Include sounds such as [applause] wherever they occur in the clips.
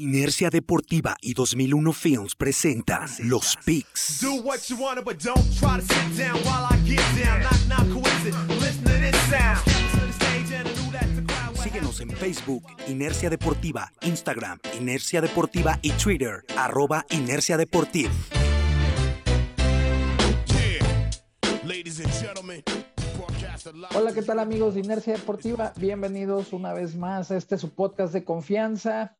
Inercia Deportiva y 2001 Films presentan Los Picks. Síguenos en Facebook, Inercia Deportiva, Instagram, Inercia Deportiva y Twitter, arroba Inercia Deportiva. Hola, ¿qué tal amigos de Inercia Deportiva? Bienvenidos una vez más a este su podcast de confianza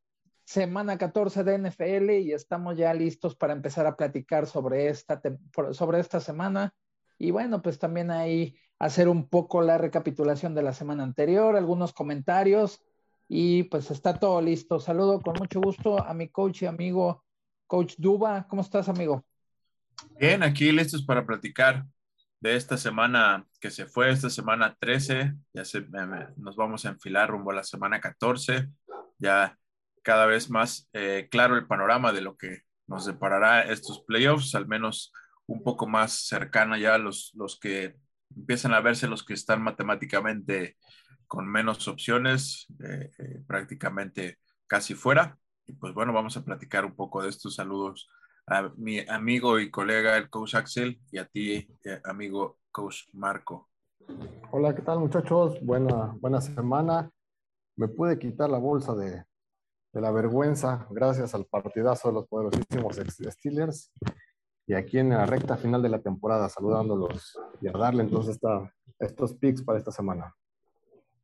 semana 14 de NFL y estamos ya listos para empezar a platicar sobre esta, sobre esta semana. Y bueno, pues también ahí hacer un poco la recapitulación de la semana anterior, algunos comentarios y pues está todo listo. Saludo con mucho gusto a mi coach y amigo, coach Duba. ¿Cómo estás, amigo? Bien, aquí listos para platicar de esta semana que se fue, esta semana 13. Ya se, nos vamos a enfilar rumbo a la semana 14. Ya cada vez más eh, claro el panorama de lo que nos deparará estos playoffs, al menos un poco más cercana ya los, los que empiezan a verse los que están matemáticamente con menos opciones, eh, eh, prácticamente casi fuera. Y pues bueno, vamos a platicar un poco de estos saludos a mi amigo y colega, el coach Axel, y a ti, amigo coach Marco. Hola, ¿qué tal muchachos? Buena, buena semana. Me pude quitar la bolsa de, de la vergüenza gracias al partidazo de los poderosísimos Steelers. Y aquí en la recta final de la temporada, saludándolos y a darle entonces esta, estos picks para esta semana.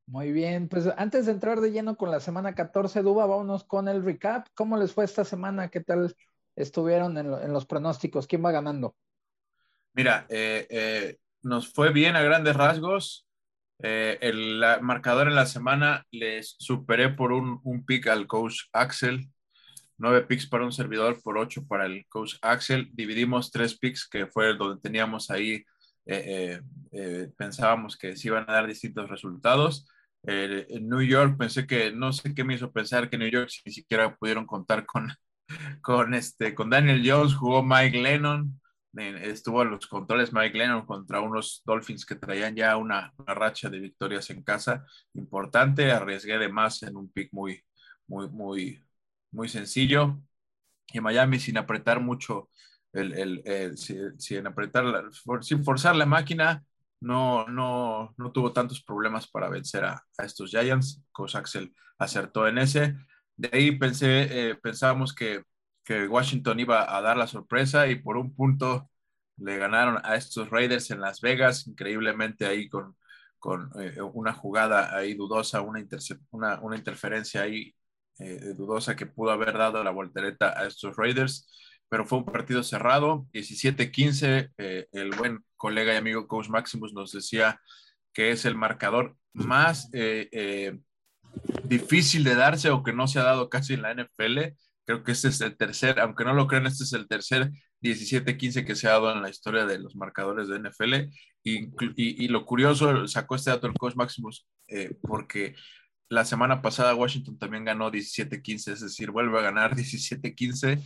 Muy bien, pues antes de entrar de lleno con la semana 14, Duba, vámonos con el recap. ¿Cómo les fue esta semana? ¿Qué tal estuvieron en, los pronósticos? ¿Quién va ganando? Mira, eh, eh, nos fue bien a grandes rasgos. Eh, el marcador en la semana les superé por un, un pick al coach Axel. Nueve picks para un servidor, por ocho para el coach Axel. Dividimos tres picks, que fue donde teníamos ahí, eh, eh, pensábamos que se iban a dar distintos resultados. en New York pensé que, no sé qué me hizo pensar que New York ni siquiera pudieron contar con, [laughs] con, este, con Daniel Jones, jugó Mike Lennon, estuvo a los controles Mike Lennon contra unos Dolphins que traían ya una, racha de victorias en casa importante. Arriesgué de más en un pick muy, muy, muy, muy sencillo. Y Miami sin apretar mucho, el, el, sin, apretar, sin forzar la máquina, no, no, no tuvo tantos problemas para vencer a, estos Giants. Coach Axel acertó en ese. De ahí pensé, eh, pensábamos que que Washington iba a dar la sorpresa y por un punto le ganaron a estos Raiders en Las Vegas, increíblemente ahí con, con eh, una jugada ahí dudosa, una, una, una interferencia ahí eh, dudosa que pudo haber dado la voltereta a estos Raiders, pero fue un partido cerrado, 17-15, eh, el buen colega y amigo Coach Maximus nos decía que es el marcador más difícil de darse o que no se ha dado casi en la NFL Creo que este es el tercer, aunque no lo crean, este es el tercer 17-15 que se ha dado en la historia de los marcadores de NFL. Y, lo curioso, sacó este dato el coach Maximus, eh, porque la semana pasada Washington también ganó 17-15, es decir, vuelve a ganar [laughs] 17-15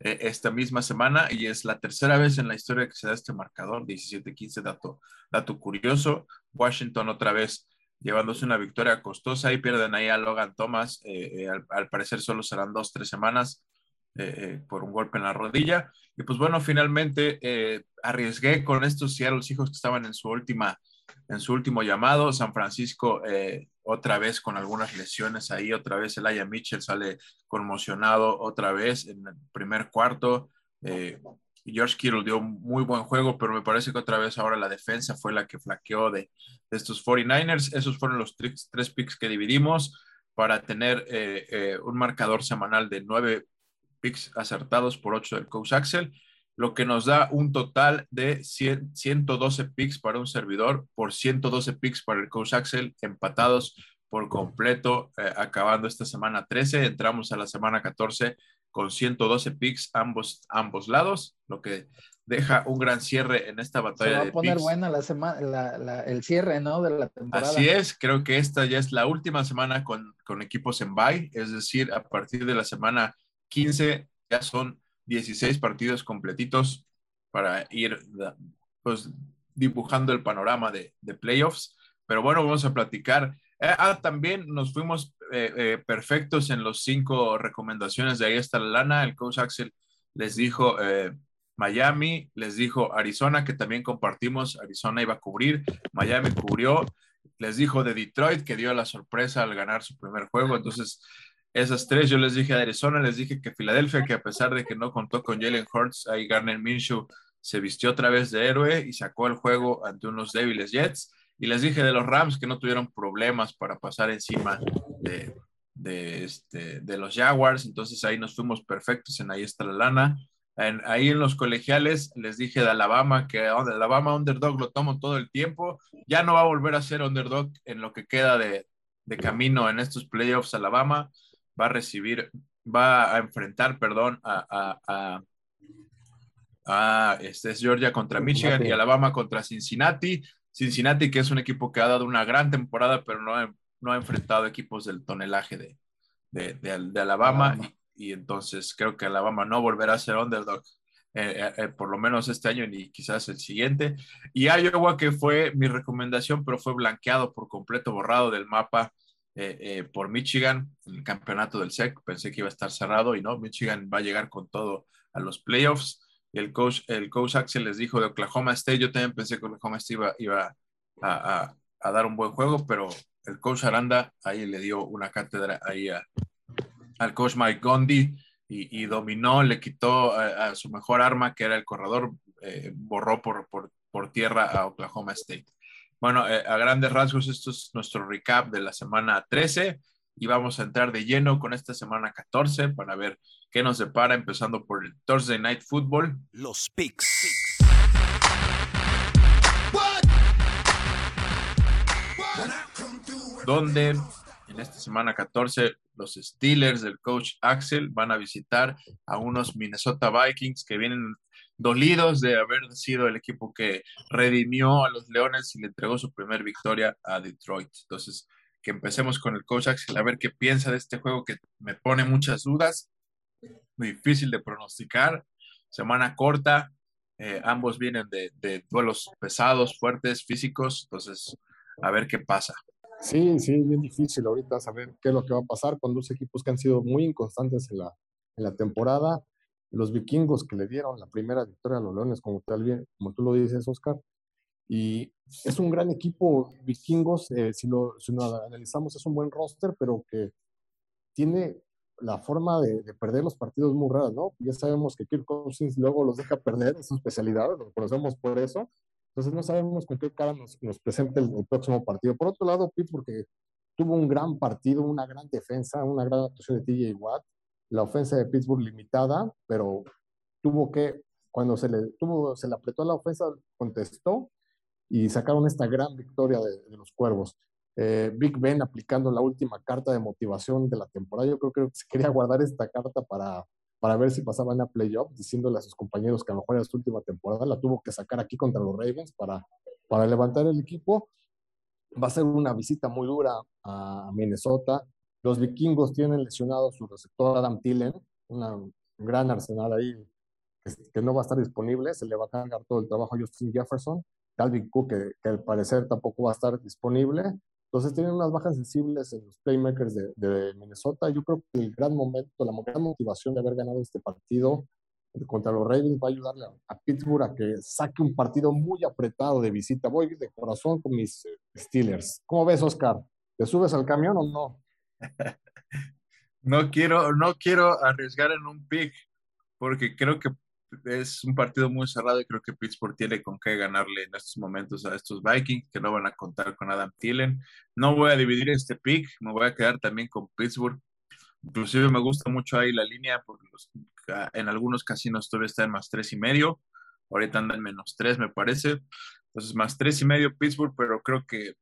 eh, esta misma semana y es la tercera vez en la historia que se da este marcador, 17-15, dato, dato curioso. Washington otra vez llevándose una victoria costosa y pierden ahí a Logan Thomas. Eh, eh, al, parecer solo serán dos, tres semanas eh, por un golpe en la rodilla. Y pues bueno, finalmente arriesgué con estos Seattle hijos que estaban en su última, en su último llamado. San Francisco otra vez con algunas lesiones ahí, otra vez Aya Mitchell sale conmocionado otra vez en el primer cuarto. George Kittle dio muy buen juego, pero me parece que otra vez ahora la defensa fue la que flaqueó de, estos 49ers. Esos fueron los tres, picks que dividimos para tener eh, eh, un marcador semanal de nueve picks acertados por ocho del coach Axel, lo que nos da un total de 112 picks para un servidor por 112 picks para el coach Axel, empatados por completo, eh, acabando esta semana 13. Entramos a la semana 14 con 112 picks ambos, ambos lados, lo que deja un gran cierre en esta batalla. Se va a poner buena la semana, el cierre, ¿no? De la temporada. Así es, creo que esta ya es la última semana con, con equipos en bye, es decir, a partir de la semana 15 ya son 16 partidos completitos para ir pues, dibujando el panorama de, de playoffs. Pero bueno, vamos a platicar ah, también nos fuimos eh, eh, perfectos en los cinco recomendaciones de ahí está la lana. El coach Axel les dijo Miami, les dijo Arizona, que también compartimos. Arizona iba a cubrir, Miami cubrió. Les dijo de Detroit, que dio la sorpresa al ganar su primer juego. Entonces, esas tres yo les dije a Arizona, les dije que Filadelfia, que a pesar de que no contó con Jalen Hurts, ahí Garner Minshew se vistió otra vez de héroe y sacó el juego ante unos débiles Jets. Y les dije de los Rams que no tuvieron problemas para pasar encima de, de, este, de los Jaguars. Entonces ahí nos fuimos perfectos en ahí está la lana. ahí en los colegiales les dije de Alabama que Alabama underdog lo tomo todo el tiempo. Ya no va a volver a ser underdog en lo que queda de, de camino en estos playoffs. Alabama va a recibir, va a enfrentar, perdón, a, a, a, este es Georgia contra Michigan y Alabama contra Cincinnati. Cincinnati, que es un equipo que ha dado una gran temporada, pero no ha, no ha enfrentado equipos del tonelaje de, de, de, Alabama. Y, entonces creo que Alabama no volverá a ser underdog, eh, eh, eh, por lo menos este año ni quizás el siguiente. Y Iowa, que fue mi recomendación, pero fue blanqueado por completo, borrado del mapa por Michigan en el campeonato del SEC. Pensé que iba a estar cerrado y no, Michigan va a llegar con todo a los playoffs el coach, el coach Axel les dijo de Oklahoma State, yo también pensé que Oklahoma State iba, iba a, a, dar un buen juego, pero el coach Aranda ahí le dio una cátedra ahí al coach Mike Gondi y, dominó, le quitó a, su mejor arma, que era el corredor, eh, borró por, por, por, tierra a Oklahoma State. Bueno, eh, a grandes rasgos, esto es nuestro recap de la semana 13 y vamos a entrar de lleno con esta semana 14 para ver qué nos depara, empezando por el Thursday Night Football. Los picks. Donde en esta semana 14 los Steelers del coach Axel van a visitar a unos Minnesota Vikings que vienen dolidos de haber sido el equipo que redimió a los Leones y le entregó su primer victoria a Detroit. Entonces, que empecemos con el coach Axel a ver qué piensa de este juego que me pone muchas dudas, muy difícil de pronosticar, semana corta, eh, ambos vienen de, de, duelos pesados, fuertes, físicos, entonces a ver qué pasa. Sí, sí, bien difícil ahorita saber qué es lo que va a pasar con dos equipos que han sido muy inconstantes en la, en la temporada. Los vikingos que le dieron la primera victoria a los Leones, como, como tú lo dices, Oscar, y es un gran equipo, vikingos, eh, si, lo, si, lo, analizamos, es un buen roster, pero que tiene la forma de, perder los partidos muy raras, ¿no? Ya sabemos que Kirk Cousins luego los deja perder, es su especialidad, lo conocemos por eso. Entonces no sabemos con qué cara nos, nos presente el, próximo partido. Por otro lado, Pete, porque tuvo un gran partido, una gran defensa, una gran actuación de TJ Watt, la ofensa de Pittsburgh limitada, pero tuvo que, cuando se le, tuvo, se le apretó la ofensa, contestó y sacaron esta gran victoria de, los Cuervos. Eh, Big Ben aplicando la última carta de motivación de la temporada. Yo creo que se quería guardar esta carta para, para ver si pasaban a playoff, diciéndole a sus compañeros que a lo mejor era su última temporada. La tuvo que sacar aquí contra los Ravens para, para levantar el equipo. Va a ser una visita muy dura a Minnesota. Los vikingos tienen lesionado su receptor Adam Tillen, un gran arsenal ahí que, que, no va a estar disponible. Se le va a cargar todo el trabajo a Justin Jefferson. Calvin Cook, que, al parecer tampoco va a estar disponible. Entonces tienen unas bajas sensibles en los playmakers de, Minnesota. Yo creo que el gran momento, la gran motivación de haber ganado este partido contra los Ravens va a ayudarle a, Pittsburgh a que saque un partido muy apretado de visita. Voy de corazón con mis eh, Steelers. ¿Cómo ves, Oscar? ¿Te subes al camión o no? [laughs] no quiero, no quiero arriesgar en un pick porque creo que es un partido muy cerrado y creo que Pittsburgh tiene con qué ganarle en estos momentos a estos Vikings que no van a contar con Adam Thielen. No voy a dividir este pick, me voy a quedar también con Pittsburgh. Inclusive me gusta mucho ahí la línea porque en algunos casinos todavía está en más tres y medio. Ahorita anda en menos tres, me parece. Entonces, más tres y medio Pittsburgh, pero creo que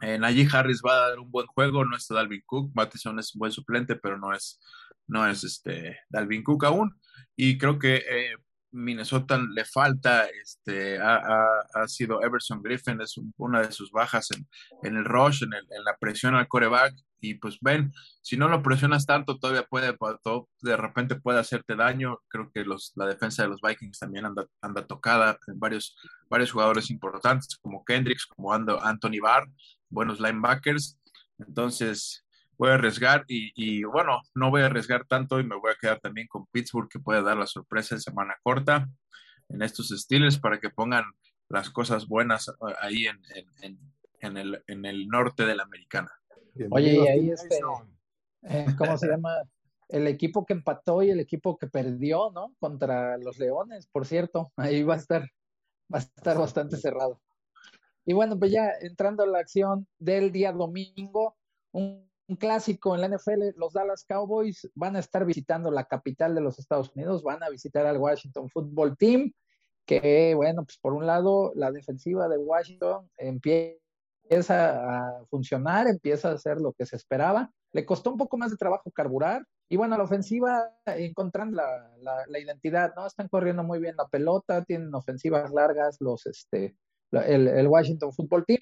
en allí Harris va a dar un buen juego. No está Dalvin Cook. Matheson es un buen suplente, pero no es, no es este Dalvin Cook aún y creo que eh, Minnesota le falta, este, ha, sido Everson Griffin, es una de sus bajas en, en el rush, en, en, la presión al coreback, y pues ven, si no lo presionas tanto, todavía puede, de repente puede hacerte daño, creo que los, la defensa de los Vikings también anda, anda tocada, en varios, varios jugadores importantes, como Kendricks, como Ando, Anthony Barr, buenos linebackers, Entonces, voy a arriesgar y, bueno, no voy a arriesgar tanto y me voy a quedar también con Pittsburgh que puede dar la sorpresa en semana corta en estos Steelers para que pongan las cosas buenas eh, ahí en, en, el, en el norte de la americana. Oye, y ahí este, eh, ¿cómo se llama? El equipo que empató y el equipo que perdió, ¿no? Contra los Leones, por cierto, ahí va a estar, va a estar bastante cerrado. Y bueno, pues ya entrando a la acción del día domingo, un, clásico en la NFL, los Dallas Cowboys van a estar visitando la capital de los Estados Unidos, van a visitar al Washington Football Team, que bueno, pues por un lado la defensiva de Washington empieza a funcionar, empieza a hacer lo que se esperaba. Le costó un poco más de trabajo carburar. Y bueno, la ofensiva encontrando la, la, identidad, ¿no? Están corriendo muy bien la pelota, tienen ofensivas largas los, este, el, Washington Football Team.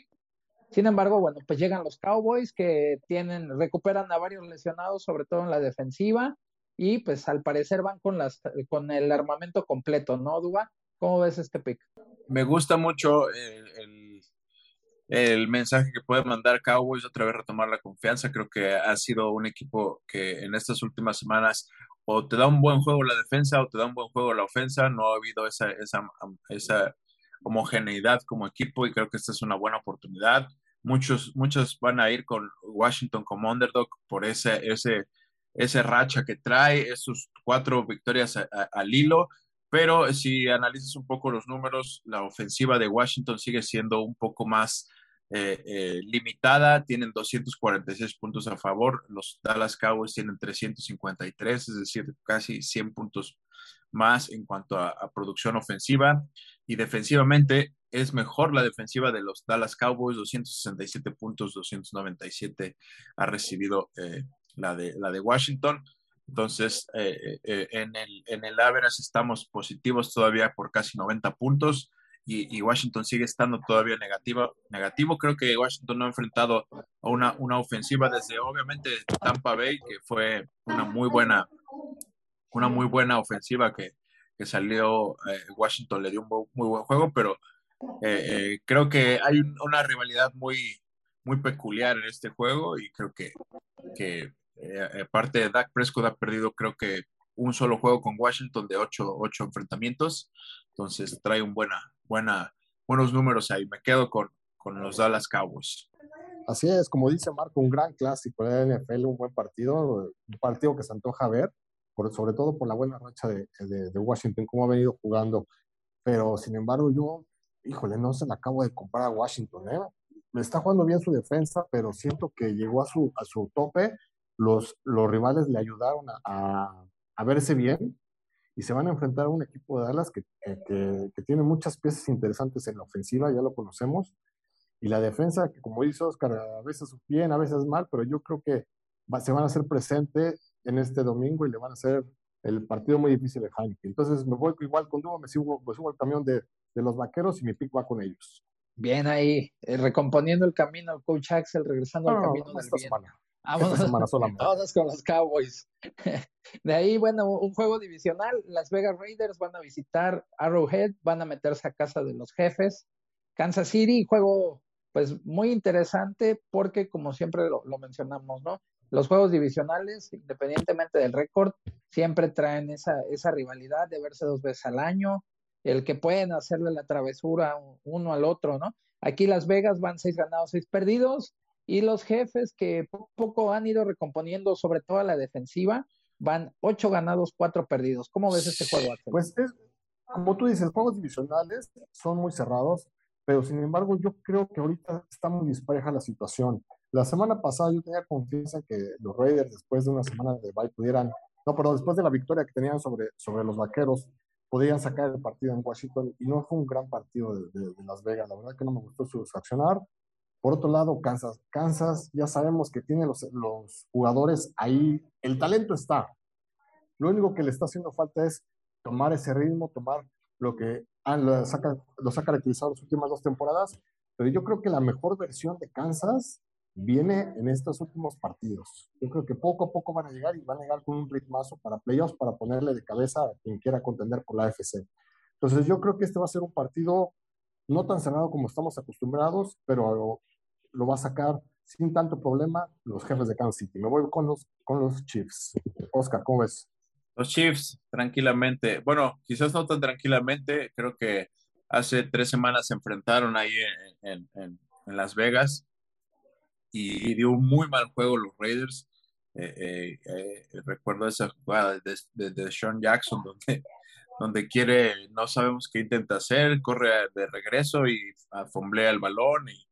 Sin embargo, bueno, pues llegan los Cowboys que tienen, recuperan a varios lesionados, sobre todo en la defensiva, y pues al parecer van con las, con el armamento completo, ¿no, Duba? ¿Cómo ves este pick? Me gusta mucho el, el, mensaje que puede mandar Cowboys, otra vez retomar la confianza. Creo que ha sido un equipo que en estas últimas semanas o te da un buen juego la defensa o te da un buen juego la ofensa. No ha habido esa, esa, esa homogeneidad como equipo y creo que esta es una buena oportunidad. Muchos, muchos van a ir con Washington como underdog por ese, ese, ese racha que trae, esos cuatro victorias al hilo pero si analizas un poco los números, la ofensiva de Washington sigue siendo un poco más eh, eh, limitada, tienen 246 puntos a favor, los Dallas Cowboys tienen 353, es decir, casi 100 puntos más en cuanto a, producción ofensiva y defensivamente es mejor la defensiva de los Dallas Cowboys, 267 puntos, 297 ha recibido eh, la, de, la de Washington. Entonces, eh, eh, en, el, en el average estamos positivos todavía por casi 90 puntos y, Washington sigue estando todavía negativa, negativo. Creo que Washington no ha enfrentado a una, una ofensiva desde obviamente Tampa Bay, que fue una muy buena, una muy buena ofensiva que, que salió. Eh, Washington le dio un muy buen juego, pero creo que hay una rivalidad muy, muy peculiar en este juego y creo que, que eh, aparte de Dak Prescott ha perdido creo que un solo juego con Washington de ocho, ocho enfrentamientos, entonces trae un buena, buena, buenos números ahí. Me quedo con, con los Dallas Cowboys. Así es, como dice Marco, un gran clásico de la NFL, un buen partido, un partido que se antoja ver, por, sobre todo por la buena racha de, de, Washington, cómo ha venido jugando. Pero sin embargo, yo, híjole, no se la acabo de comprar a Washington, ¿eh? Está jugando bien su defensa, pero siento que llegó a su, a su tope los, los rivales le ayudaron a, a, verse bien y se van a enfrentar a un equipo de Dallas que, que, que, tiene muchas piezas interesantes en la ofensiva, ya lo conocemos, y la defensa, que como dice Oscar, a veces bien, a veces mal, pero yo creo que se van a hacer presente en este domingo y le van a hacer el partido muy difícil de Heineken. Entonces me voy igual con Dubo, me subo, me subo al camión de, de, los vaqueros y mi pick va con ellos. Bien ahí, eh, recomponiendo el camino, coach Axel, regresando al camino del bien. Vámonos, con los Cowboys. [laughs] De ahí, bueno, un juego divisional. Las Vegas Raiders van a visitar Arrowhead, van a meterse a casa de los jefes. Kansas City, juego pues muy interesante porque como siempre lo, mencionamos, ¿no? Los juegos divisionales, independientemente del récord, siempre traen esa, esa rivalidad de verse dos veces al año, el que pueden hacerle la travesura uno al otro, ¿no? Aquí Las Vegas van seis ganados, seis perdidos, y los jefes que poco, poco han ido recomponiendo, sobre todo a la defensiva, van ocho ganados, cuatro perdidos. ¿Cómo ves este juego? Pues es, como tú dices, juegos divisionales son muy cerrados, pero sin embargo yo creo que ahorita está muy dispareja la situación. La semana pasada yo tenía confianza en que los Raiders, después de una semana de bye, pudieran, no, perdón, después de la victoria que tenían sobre, sobre los Vaqueros, podían sacar el partido en Washington y no fue un gran partido de, de Las Vegas. La verdad que no me gustó su accionar. Por otro lado, Kansas. Kansas ya sabemos que tiene los, los jugadores ahí, el talento está. Lo único que le está haciendo falta es tomar ese ritmo, tomar lo que han, los, ha, los ha caracterizado las últimas dos temporadas. Pero yo creo que la mejor versión de Kansas viene en estos últimos partidos. Yo creo que poco a poco van a llegar y van a llegar con un ritmazo para playoffs, para ponerle de cabeza a quien quiera contender por la AFC. Entonces yo creo que este va a ser un partido no tan cerrado como estamos acostumbrados, pero lo va a sacar sin tanto problema los jefes de Kansas City. Me voy con los, con los Chiefs. Oscar, ¿cómo ves? Los Chiefs, tranquilamente. Bueno, quizás no tan tranquilamente. Creo que hace tres semanas se enfrentaron ahí en, en, en Las Vegas y, dio un muy mal juego los Raiders. Eh, eh, eh, recuerdo esa jugada de, de, de, Sean Jackson donde, donde quiere, no sabemos qué intenta hacer, corre de regreso y fomblea el balón y,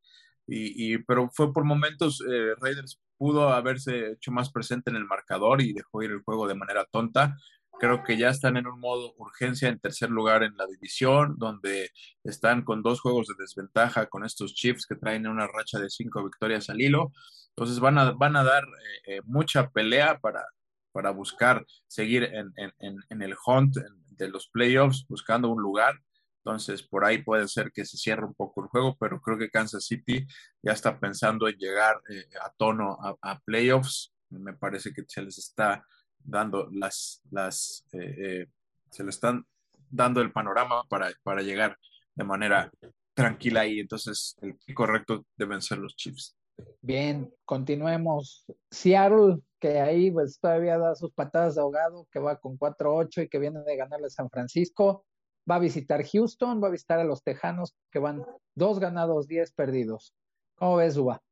y, pero fue por momentos, eh, Raiders pudo haberse hecho más presente en el marcador y dejó ir el juego de manera tonta. Creo que ya están en un modo urgencia en tercer lugar en la división, donde están con dos juegos de desventaja con estos Chiefs que traen una racha de cinco victorias al hilo. Entonces van a, van a dar eh, eh, mucha pelea para, para buscar seguir en, en, en el hunt de los playoffs, buscando un lugar. Entonces, por ahí puede ser que se cierre un poco el juego, pero creo que Kansas City ya está pensando en llegar eh, a tono a, playoffs. Me parece que se les está dando las, las eh, eh, se le están dando el panorama para, para llegar de manera tranquila ahí. Entonces, el correcto deben ser los Chiefs. Bien, continuemos. Seattle, que ahí pues todavía da sus patadas de ahogado, que va con 4-8 y que viene de ganarle a San Francisco va a visitar Houston, va a visitar a los Tejanos, que van dos ganados, diez perdidos. ¿Cómo ves, Uba?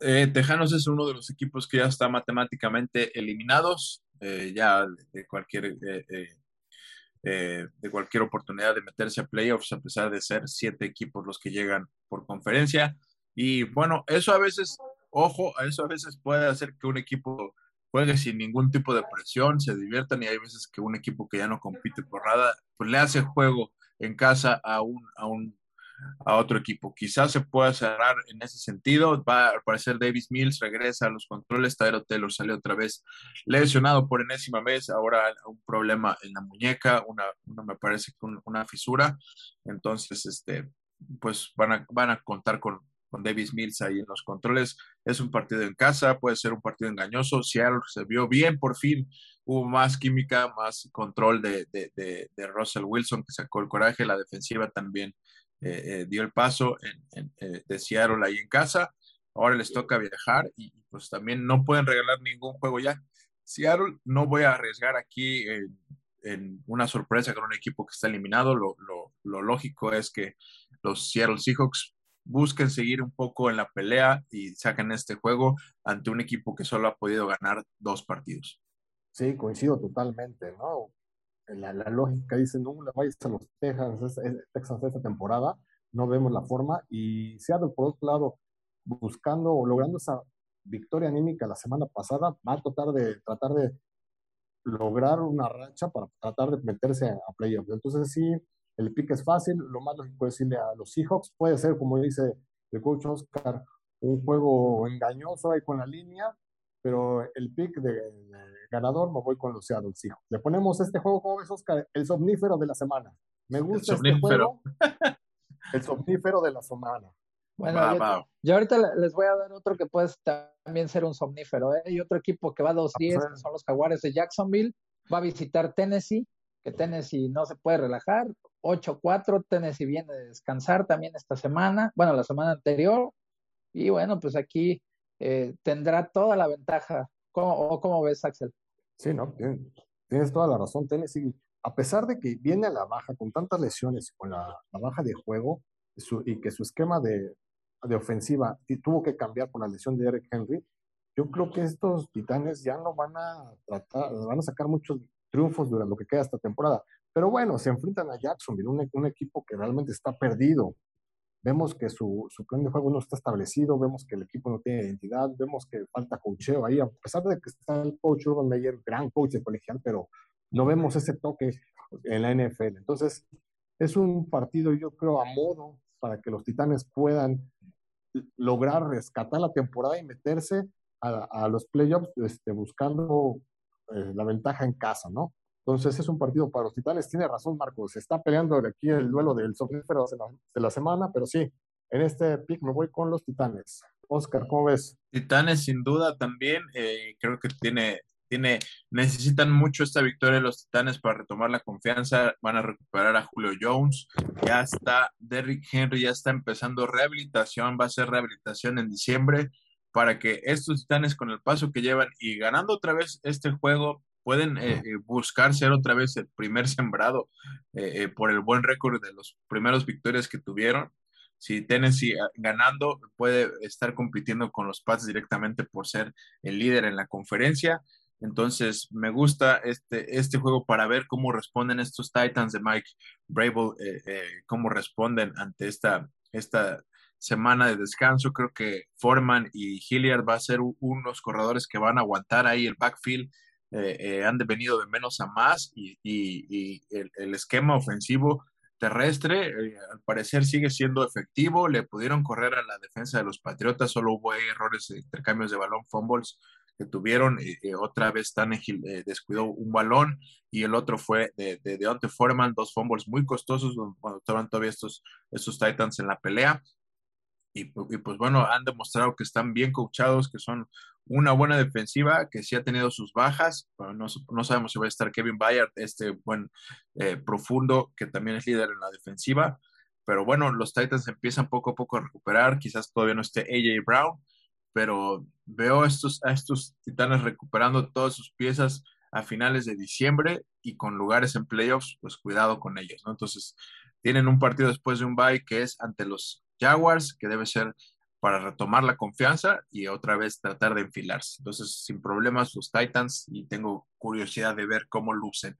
Eh, Tejanos es uno de los equipos que ya está matemáticamente eliminados, eh, ya de cualquier, eh, de cualquier oportunidad de meterse a playoffs, a pesar de ser siete equipos los que llegan por conferencia. Y bueno, eso a veces, ojo, eso a veces puede hacer que un equipo juegue sin ningún tipo de presión, se diviertan y hay veces que un equipo que ya no compite por nada, pues le hace juego en casa a un, a un a otro equipo. Quizás se pueda cerrar en ese sentido. Va a aparecer Davis Mills, regresa a los controles. Tyro Taylor salió otra vez lesionado por enésima vez. Ahora un problema en la muñeca, una, una me parece que una fisura. Entonces, este, pues van a, van a contar con, con Davis Mills ahí en los controles. Es un partido en casa, puede ser un partido engañoso. Seattle se vio bien, por fin hubo más química, más control de, de, de, Russell Wilson, que sacó el coraje. La defensiva también eh, eh, dio el paso en, eh, de Seattle ahí en casa. Ahora les toca viajar y pues también no pueden regalar ningún juego ya. Seattle, no voy a arriesgar aquí en una sorpresa con un equipo que está eliminado. Lo, lo, lógico es que los Seattle Seahawks busquen seguir un poco en la pelea y saquen este juego ante un equipo que solo ha podido ganar dos partidos. Sí, coincido totalmente, ¿no? La, lógica dice, no la vayas a los Texans, Texans esta temporada, no vemos la forma. Y Seattle, por otro lado, buscando o logrando esa victoria anímica la semana pasada, va a tratar de, tratar de lograr una racha para tratar de meterse a, a playoffs. Entonces sí, el pick es fácil, lo más lógico es decirle a los Seahawks, puede ser, como dice el coach Oscar, un juego engañoso ahí con la línea, pero el pick de, ganador me voy con los Seattle Seahawks. Le ponemos este juego, ¿cómo ves, Oscar? El somnífero de la semana. Me gusta este juego. el somnífero de la semana. Bueno, yo, ahorita les voy a dar otro que puede también ser un somnífero. ¿eh? Hay otro equipo que va a 2-10, que son los Jaguares de Jacksonville. Va a visitar Tennessee, que Tennessee no se puede relajar. 8-4, Tennessee viene de descansar también esta semana, bueno, la semana anterior, y bueno, pues aquí eh, tendrá toda la ventaja. ¿Cómo, ¿Cómo, ves, Axel? Sí, no, tienes, toda la razón, Tennessee, a pesar de que viene a la baja con tantas lesiones, con la, baja de juego y que su esquema de, de ofensiva tuvo que cambiar por la lesión de Eric Henry, yo creo que estos titanes ya no van a tratar, van a sacar muchos triunfos durante lo que queda esta temporada. Pero bueno, se enfrentan a Jacksonville, un equipo que realmente está perdido. Vemos que su, su, plan de juego no está establecido, vemos que el equipo no tiene identidad, vemos que falta cocheo ahí, a pesar de que está el coach Urban Meyer, gran coach de colegial, pero no vemos ese toque en la NFL. Entonces, es un partido, yo creo, a modo para que los Titanes puedan lograr rescatar la temporada y meterse a, a los playoffs este, buscando eh, la ventaja en casa, ¿no? Entonces es un partido para los Titanes. Tiene razón, Marcos. Se está peleando aquí el duelo del somnífero de la, de la semana, pero sí, en este pick me voy con los Titanes. Oscar, ¿cómo ves? Titanes, sin duda, también. Eh, creo que tiene, tiene, necesitan mucho esta victoria de los Titanes para retomar la confianza. Van a recuperar a Julio Jones. Ya está Derrick Henry, ya está empezando rehabilitación. Va a ser rehabilitación en diciembre para que estos titanes con el paso que llevan y ganando otra vez este juego pueden eh, eh, buscar ser otra vez el primer sembrado eh, por el buen récord de los primeros victorias que tuvieron. Si Tennessee ganando puede estar compitiendo con los Pats directamente por ser el líder en la conferencia. Entonces, me gusta este, este juego para ver cómo responden estos Titans de Mike Brable, cómo responden ante esta, esta semana de descanso. Creo que Foreman y Hilliard va a ser unos corredores que van a aguantar ahí el backfield. Eh, eh, han venido de menos a más y, el, esquema ofensivo terrestre eh, al parecer sigue siendo efectivo. Le pudieron correr a la defensa de los Patriotas, solo hubo errores de intercambios de balón, fumbles que tuvieron. otra vez Tannehill descuidó un balón y el otro fue de, de Deontay Foreman, dos fumbles muy costosos cuando estaban todavía estos, estos Titans en la pelea. Y, pues bueno, han demostrado que están bien coachados, que son una buena defensiva, que sí ha tenido sus bajas. no, no, sabemos si va a estar Kevin Bayard, este buen eh, profundo que también es líder en la defensiva. Pero bueno, los Titans empiezan poco a poco a recuperar. Quizás todavía no esté AJ Brown, pero veo estos, a estos titanes recuperando todas sus piezas a finales de diciembre y con lugares en playoffs, pues cuidado con ellos, ¿no? Entonces, tienen un partido después de un bye que es ante los Jaguars, que debe ser para retomar la confianza y otra vez tratar de enfilarse. Entonces, sin problemas los Titans y tengo curiosidad de ver cómo lucen.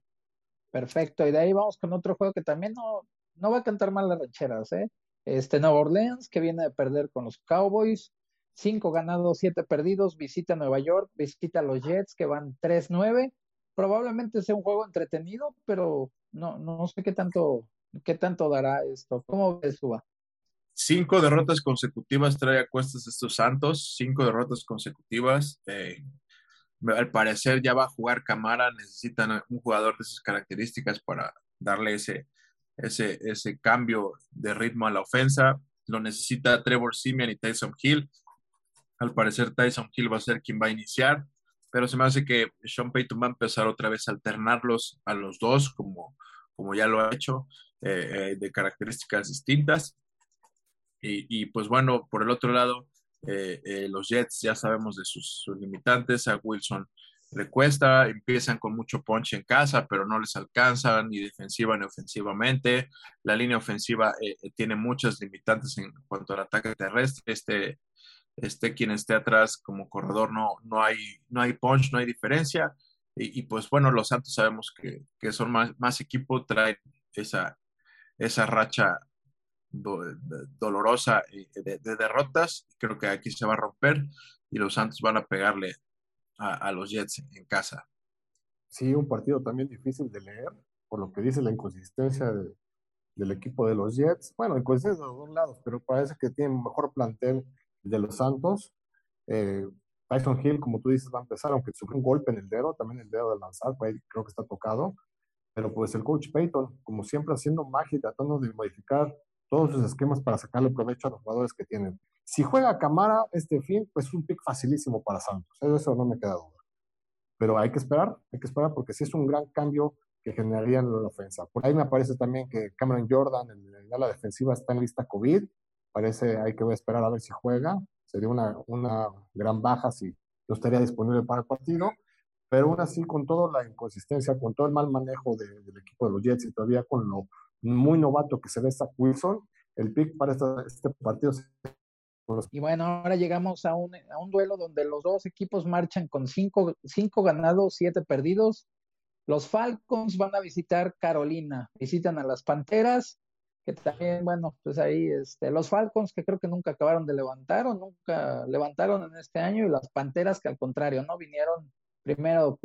Perfecto, y de ahí vamos con otro juego que también no, no va a cantar mal las rancheras, ¿eh? Este Nueva Orleans, que viene de perder con los Cowboys, cinco ganados, siete perdidos, visita Nueva York, visita los Jets, que van 3-9. Probablemente sea un juego entretenido, pero no, no sé qué tanto, qué tanto dará esto. ¿Cómo ves, Suba? Cinco derrotas consecutivas trae a cuestas estos Santos, cinco derrotas consecutivas. Eh, al parecer ya va a jugar Camara, necesitan un jugador de esas características para darle ese, ese, ese cambio de ritmo a la ofensa. Lo necesita Trevor Simeon y Tyson Hill. Al parecer Tyson Hill va a ser quien va a iniciar, pero se me hace que Sean Payton va a empezar otra vez a alternarlos a los dos, como, como ya lo ha hecho, eh, eh, de características distintas. Y, pues bueno, por el otro lado, eh, eh, los Jets ya sabemos de sus, limitantes. A Wilson le cuesta, empiezan con mucho punch en casa, pero no les alcanza ni defensiva ni ofensivamente. La línea ofensiva eh, tiene muchas limitantes en cuanto al ataque terrestre. Este, este quien esté atrás como corredor no, no, hay, no hay punch, no hay diferencia. Y, pues bueno, los Santos sabemos que, que son más, más equipo, traen esa, esa racha dolorosa de, derrotas. Creo que aquí se va a romper y los Santos van a pegarle a, los Jets en casa. Sí, un partido también difícil de leer, por lo que dice la inconsistencia del equipo de los Jets. Bueno, inconsistencia de los dos lados, pero parece que tiene mejor plantel de los Santos. Eh, Hill, como tú dices, va a empezar, aunque sufrió un golpe en el dedo, también el dedo de lanzar, creo que está tocado. Pero pues el coach Payton, como siempre, haciendo magia, tratando de modificar todos sus esquemas para sacarle provecho a los jugadores que tienen. Si juega Camara este fin, pues es un pick facilísimo para Santos. Eso no me queda duda. Pero hay que esperar, hay que esperar porque sí es un gran cambio que generaría en la ofensa. Por ahí me parece también que Cameron Jordan en la defensiva está en lista COVID. Parece, hay que esperar a ver si juega. Sería una, una gran baja si no estaría disponible para el partido. Pero aún así, con toda la inconsistencia, con todo el mal manejo del equipo de los Jets y todavía con lo muy novato que se ve Zach Wilson, el pick para este partido. Y bueno, ahora llegamos a un, a un duelo donde los dos equipos marchan con cinco, cinco ganados, siete perdidos. Los Falcons van a visitar Carolina, visitan a las Panteras, que también, bueno, pues ahí este, los Falcons que creo que nunca acabaron de levantar o nunca levantaron en este año, y las Panteras que al contrario, ¿no? Vinieron primero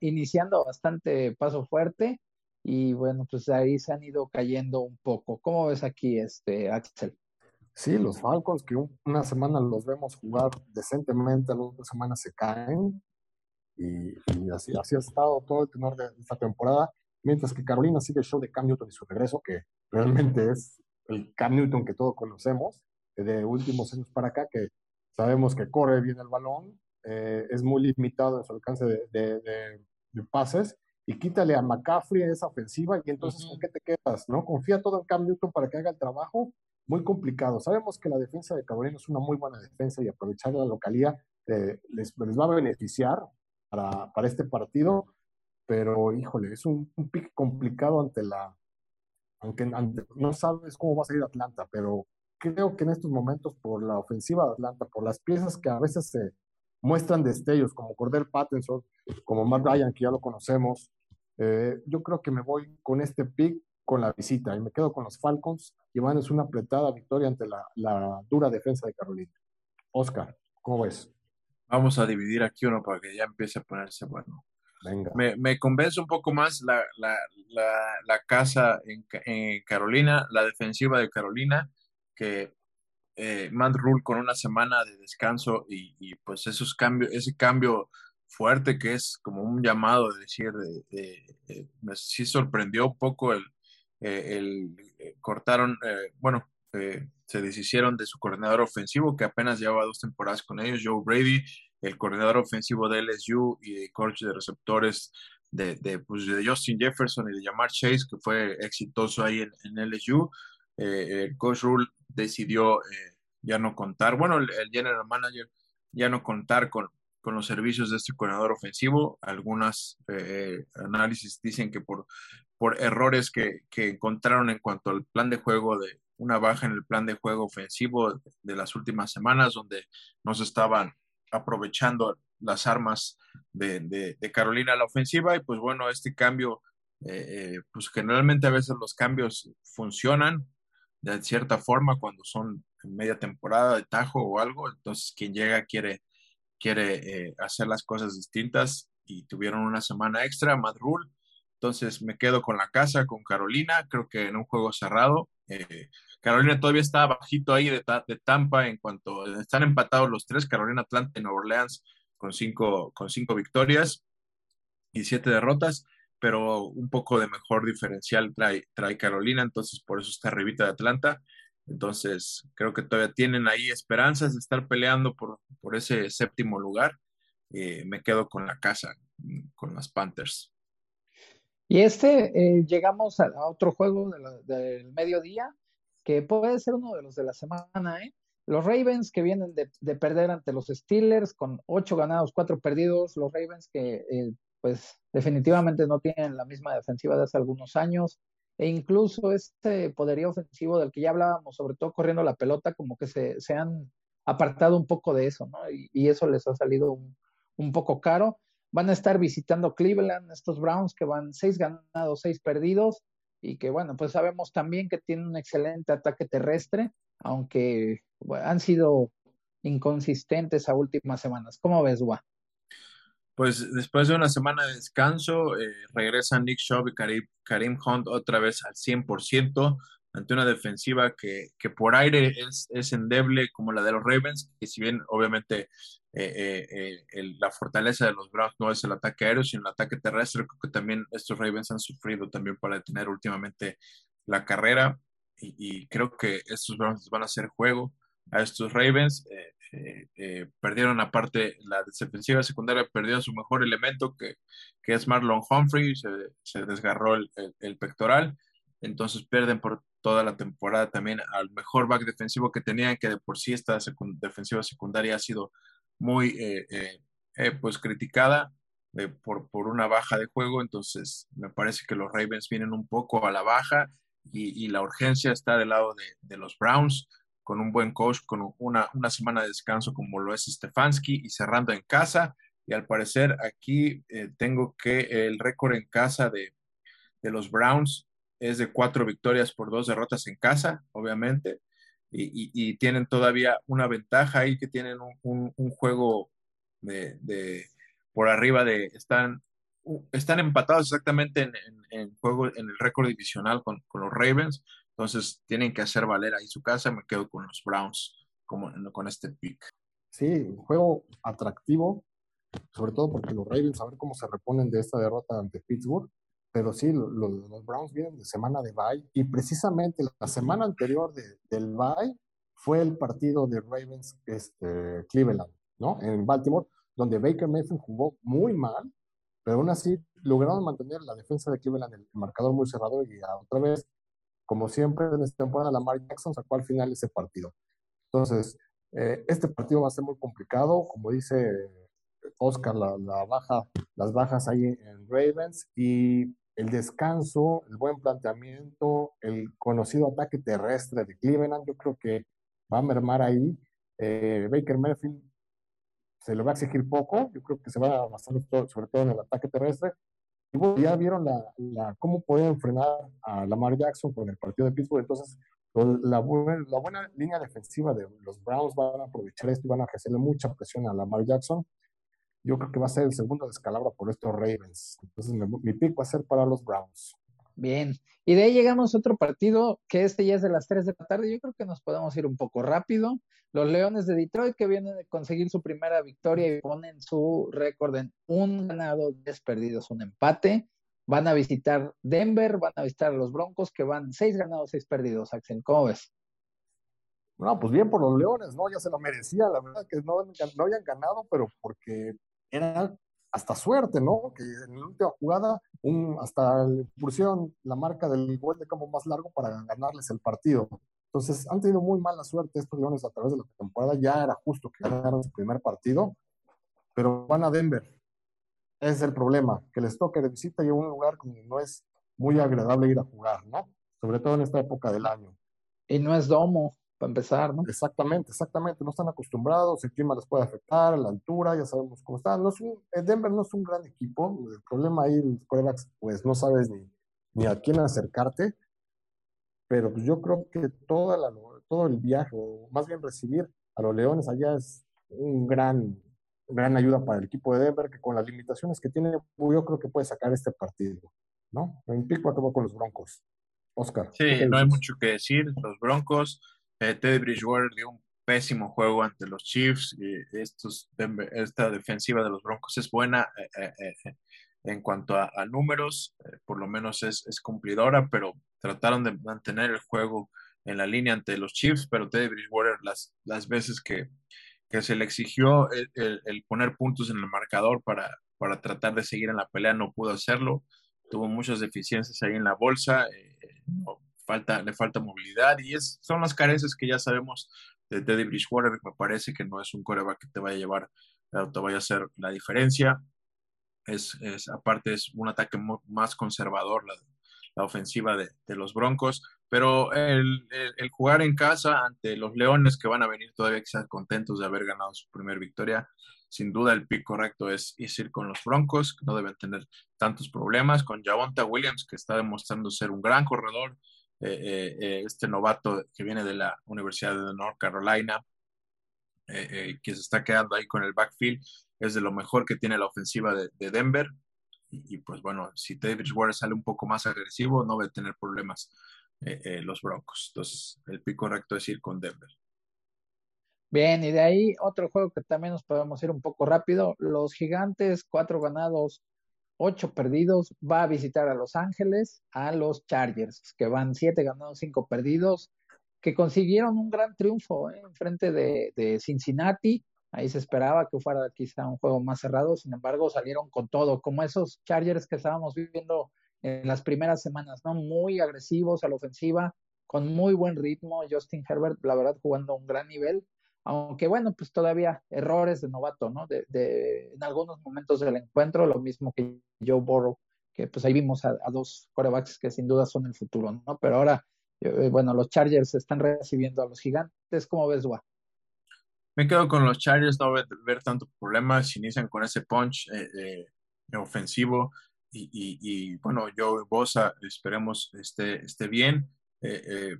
iniciando bastante paso fuerte y bueno, pues ahí se han ido cayendo un poco. ¿Cómo ves aquí, este, Axel? Sí, los Falcons que una semana los vemos jugar decentemente, la otra semana se caen y, así, así ha estado todo el tenor de esta temporada, mientras que Carolina sigue el show de Cam Newton y su regreso, que realmente es el Cam Newton que todos conocemos de últimos años para acá, que sabemos que corre bien el balón, eh, es muy limitado en su alcance de, de pases y quítale a McCaffrey esa ofensiva y entonces ¿con qué te quedas? ¿No? Confía todo en Cam Newton para que haga el trabajo muy complicado. Sabemos que la defensa de Carolina es una muy buena defensa y aprovechar la localidad eh, les, va a beneficiar para, para, este partido, pero híjole, es un, un pick complicado ante la, aunque no sabes cómo va a salir Atlanta, pero creo que en estos momentos por la ofensiva de Atlanta, por las piezas que a veces se muestran destellos, como Cordell Pattinson, como Matt Ryan, que ya lo conocemos, eh, yo creo que me voy con este pick con la visita y me quedo con los Falcons y van es una apretada victoria ante la, la, dura defensa de Carolina. Oscar, ¿cómo ves? Vamos a dividir aquí uno para que ya empiece a ponerse bueno. Venga. Me, me convence un poco más la, la, la casa en, en, Carolina, la defensiva de Carolina, que eh, Matt Rule con una semana de descanso y, y, pues esos cambios, ese cambio fuerte que es como un llamado de decir, de, me sí sorprendió poco el, eh, el eh, cortaron, eh, bueno, se deshicieron de su coordinador ofensivo, que apenas llevaba dos temporadas con ellos, Joe Brady, el coordinador ofensivo de LSU y de coach de receptores de, de, pues, de Justin Jefferson y de Jamar Chase, que fue exitoso ahí en LSU. El coach Rule decidió ya no contar, bueno, el, general manager ya no contar con, con los servicios de este coordinador ofensivo. Algunas análisis dicen que por por errores que, que, encontraron en cuanto al plan de juego de una baja en el plan de juego ofensivo de las últimas semanas, donde no se estaban aprovechando las armas de, de, Carolina la ofensiva. Y pues bueno, este cambio, eh, eh, pues generalmente a veces los cambios funcionan de cierta forma cuando son media temporada de tajo o algo. Entonces quien llega quiere, quiere eh, hacer las cosas distintas y tuvieron una semana extra. Matt Rule entonces me quedo con la casa, con Carolina, creo que en un juego cerrado. Eh, Carolina todavía está bajito ahí de, de, Tampa en cuanto están empatados los tres, Carolina, Atlanta y Nueva Orleans con cinco, con cinco victorias y siete derrotas, pero un poco de mejor diferencial trae, trae Carolina, entonces por eso está arribita de Atlanta. Entonces creo que todavía tienen ahí esperanzas de estar peleando por, por ese séptimo lugar. Eh, me quedo con la casa, con las Panthers. Y este, eh, llegamos a, otro juego del mediodía, que puede ser uno de los de la semana, ¿eh? Los Ravens que vienen de, perder ante los Steelers con ocho ganados, cuatro perdidos. Los Ravens que, eh, pues, definitivamente no tienen la misma defensiva de hace algunos años. E incluso este poderío ofensivo del que ya hablábamos, sobre todo corriendo la pelota, como que se, se han apartado un poco de eso, ¿no? Y, eso les ha salido un, poco caro. Van a estar visitando Cleveland, estos Browns que van seis ganados, seis perdidos, y que bueno, pues sabemos también que tienen un excelente ataque terrestre, aunque han sido inconsistentes a últimas semanas. ¿Cómo ves, Gua? Pues después de una semana de descanso, eh, regresan Nick Shaw y Karim, Hunt otra vez al 100% ante una defensiva que, que por aire es, es, endeble como la de los Ravens, que si bien obviamente eh, eh, eh, la fortaleza de los Browns no es el ataque aéreo, sino el ataque terrestre. Creo que también estos Ravens han sufrido también para detener últimamente la carrera y, creo que estos Browns van a hacer juego a estos Ravens. Perdieron aparte la defensiva secundaria, perdió su mejor elemento que, que es Marlon Humphrey, se, se desgarró el, el, pectoral, entonces pierden por toda la temporada también al mejor back defensivo que tenían, que de por sí esta defensiva secundaria ha sido muy eh, eh, eh, pues criticada por, por una baja de juego, entonces me parece que los Ravens vienen un poco a la baja y, la urgencia está del lado de, de, los Browns, con un buen coach, con una, una semana de descanso como lo es Stefanski y cerrando en casa. Y al parecer aquí tengo que el récord en casa de, de los Browns es de cuatro victorias por dos derrotas en casa, obviamente y, tienen todavía una ventaja ahí que tienen un, juego de, por arriba de, están, están empatados exactamente en, en, juego, en el récord divisional con, los Ravens, entonces tienen que hacer valer ahí su casa, me quedo con los Browns como, con este pick. Sí, un juego atractivo, sobre todo porque los Ravens, a ver cómo se reponen de esta derrota ante Pittsburgh, pero sí, los Browns vienen de semana de bye y precisamente la semana anterior del bye fue el partido de Ravens este, Cleveland, ¿no? En Baltimore, donde Baker Mayfield jugó muy mal, pero aún así lograron mantener la defensa de Cleveland el marcador muy cerrado y otra vez como siempre en esta temporada, Lamar Jackson sacó al final ese partido. Entonces, eh, este partido va a ser muy complicado, como dice Oscar, la, baja, las bajas ahí en Ravens y el descanso, el buen planteamiento, el conocido ataque terrestre de Cleveland, yo creo que va a mermar ahí. Eh, Baker Mayfield se le va a exigir poco, yo creo que se va a basar sobre todo en el ataque terrestre. Bueno, ya vieron la, cómo pueden frenar a Lamar Jackson con el partido de Pittsburgh, entonces pues, la, la buena línea defensiva de los Browns van a aprovechar esto y van a ejercerle mucha presión a Lamar Jackson yo creo que va a ser el segundo descalabro por estos Ravens. Entonces mi pick va a ser para los Browns. Bien, y de ahí llegamos a otro partido que este ya es de las 3 de la tarde. Yo creo que nos podemos ir un poco rápido. Los Leones de Detroit que vienen de conseguir su primera victoria y ponen su récord en un ganado, 10 perdidos, un empate. Van a visitar Denver, van a visitar a los Broncos que van 6 ganados, 6 perdidos. Axel, ¿cómo ves? No, pues bien por los Leones, ¿no? Ya se lo merecía, la verdad que no, no habían ganado, pero porque era hasta suerte, ¿no? Que en la última jugada un, hasta pusieron la marca del gol de campo más largo para ganarles el partido. Entonces han tenido muy mala suerte estos Leones a través de la temporada. Ya era justo que ganaran su primer partido, pero van a Denver. Es el problema, que les toque de visita y un lugar que no es muy agradable ir a jugar, ¿no? Sobre todo en esta época del año. Y no es domo para empezar, ¿no? Exactamente, exactamente. No están acostumbrados, el clima les puede afectar, la altura, ya sabemos cómo están. No es un, Denver no es un gran equipo. El problema ahí, los corebacks, pues no sabes ni, ni a quién acercarte. Pero pues yo creo que toda la, todo el viaje, o más bien recibir a los Leones allá es un gran, gran ayuda para el equipo de Denver, que con las limitaciones que tiene, yo creo que puede sacar este partido. ¿no? En pico acabó con los Broncos. Oscar. Sí, no hay mucho que decir. Los Broncos eh, Teddy Bridgewater dio un pésimo juego ante los Chiefs. Y esta defensiva de los Broncos es buena eh, eh, en cuanto a, números, por lo menos es, cumplidora, pero trataron de mantener el juego en la línea ante los Chiefs, pero Teddy Bridgewater las, las veces que, se le exigió el, poner puntos en el marcador para, para tratar de seguir en la pelea no pudo hacerlo. Tuvo muchas deficiencias ahí en la bolsa falta, le falta movilidad y es, son las carencias que ya sabemos de Teddy Bridgewater. Me parece que no es un coreback que te vaya a llevar, te vaya a hacer la diferencia. Es, es aparte, es un ataque más conservador la, ofensiva de, los Broncos, pero el, el, jugar en casa ante los Leones que van a venir todavía quizás contentos de haber ganado su primera victoria, sin duda el pick correcto es, ir con los Broncos, que no deben tener tantos problemas, con Javonta Williams, que está demostrando ser un gran corredor, eh, eh, eh, este novato que viene de la Universidad de North Carolina, que se está quedando ahí con el backfield, es de lo mejor que tiene la ofensiva de, Denver. Y, pues bueno, si David Ward sale un poco más agresivo, no va a tener problemas los Broncos. Entonces, el pick correcto es ir con Denver. Bien, y de ahí otro juego que también nos podemos ir un poco rápido. Los gigantes, cuatro ganados, ocho perdidos, va a visitar a Los Ángeles, a los Chargers, que van siete ganados, cinco perdidos, que consiguieron un gran triunfo ¿eh? en frente de, Cincinnati. Ahí se esperaba que fuera quizá un juego más cerrado, sin embargo salieron con todo, como esos Chargers que estábamos viviendo en las primeras semanas, ¿no? Muy agresivos a la ofensiva, con muy buen ritmo. Justin Herbert, la verdad, jugando a un gran nivel aunque bueno, pues todavía errores de novato, ¿no? De, de, en algunos momentos del encuentro, lo mismo que Joe Burrow, que pues ahí vimos a, dos corebacks que sin duda son el futuro, ¿no? Pero ahora, eh, bueno, los Chargers están recibiendo a los gigantes, ¿cómo ves, Gua? Me quedo con los Chargers, no voy a ver tanto problema si inician con ese punch eh, eh, ofensivo y, y, y, bueno, Joe Bosa esperemos esté, esté bien,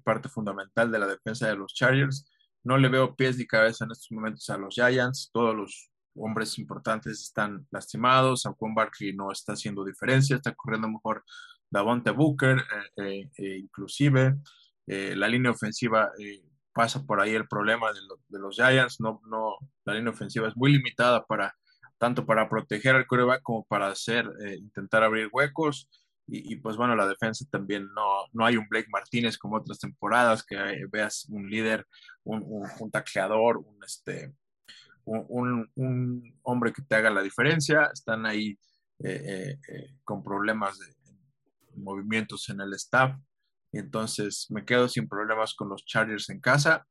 parte fundamental de la defensa de los Chargers no le veo pies ni cabeza en estos momentos a los Giants. Todos los hombres importantes están lastimados. Saquon Barkley no está haciendo diferencia. Está corriendo mejor Davonte Booker, eh, eh, eh, inclusive. la línea ofensiva pasa por ahí el problema de, los Giants. No, no, la línea ofensiva es muy limitada para tanto para proteger al coreback como para hacer, intentar abrir huecos. Y, pues bueno, la defensa también no, no hay un Blake Martínez como otras temporadas, que veas un líder, un, un, tacleador, un, este, un, un, hombre que te haga la diferencia. Están ahí eh, eh, eh, con problemas de movimientos en el staff. entonces me quedo sin problemas con los Chargers en casa.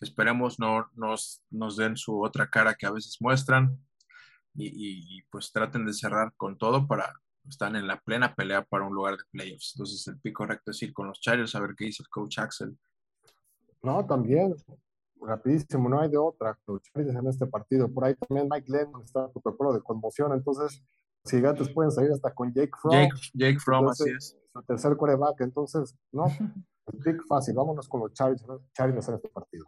Esperemos no nos, nos den su otra cara que a veces muestran y, pues traten de cerrar con todo para estar en la plena pelea para un lugar de playoffs. Entonces el pico correcto es ir con los Chargers a ver qué dice el coach Axel. No, también, rapidísimo, no hay de otra. Los Chargers en este partido. Por ahí también Mike Lennon está en protocolo de conmoción, entonces gigantes pueden salir hasta con Jake Fromm. Jake, Fromm, así es. Su tercer coreback, entonces, no, el pick fácil, vámonos con los Chargers, Chargers en este partido.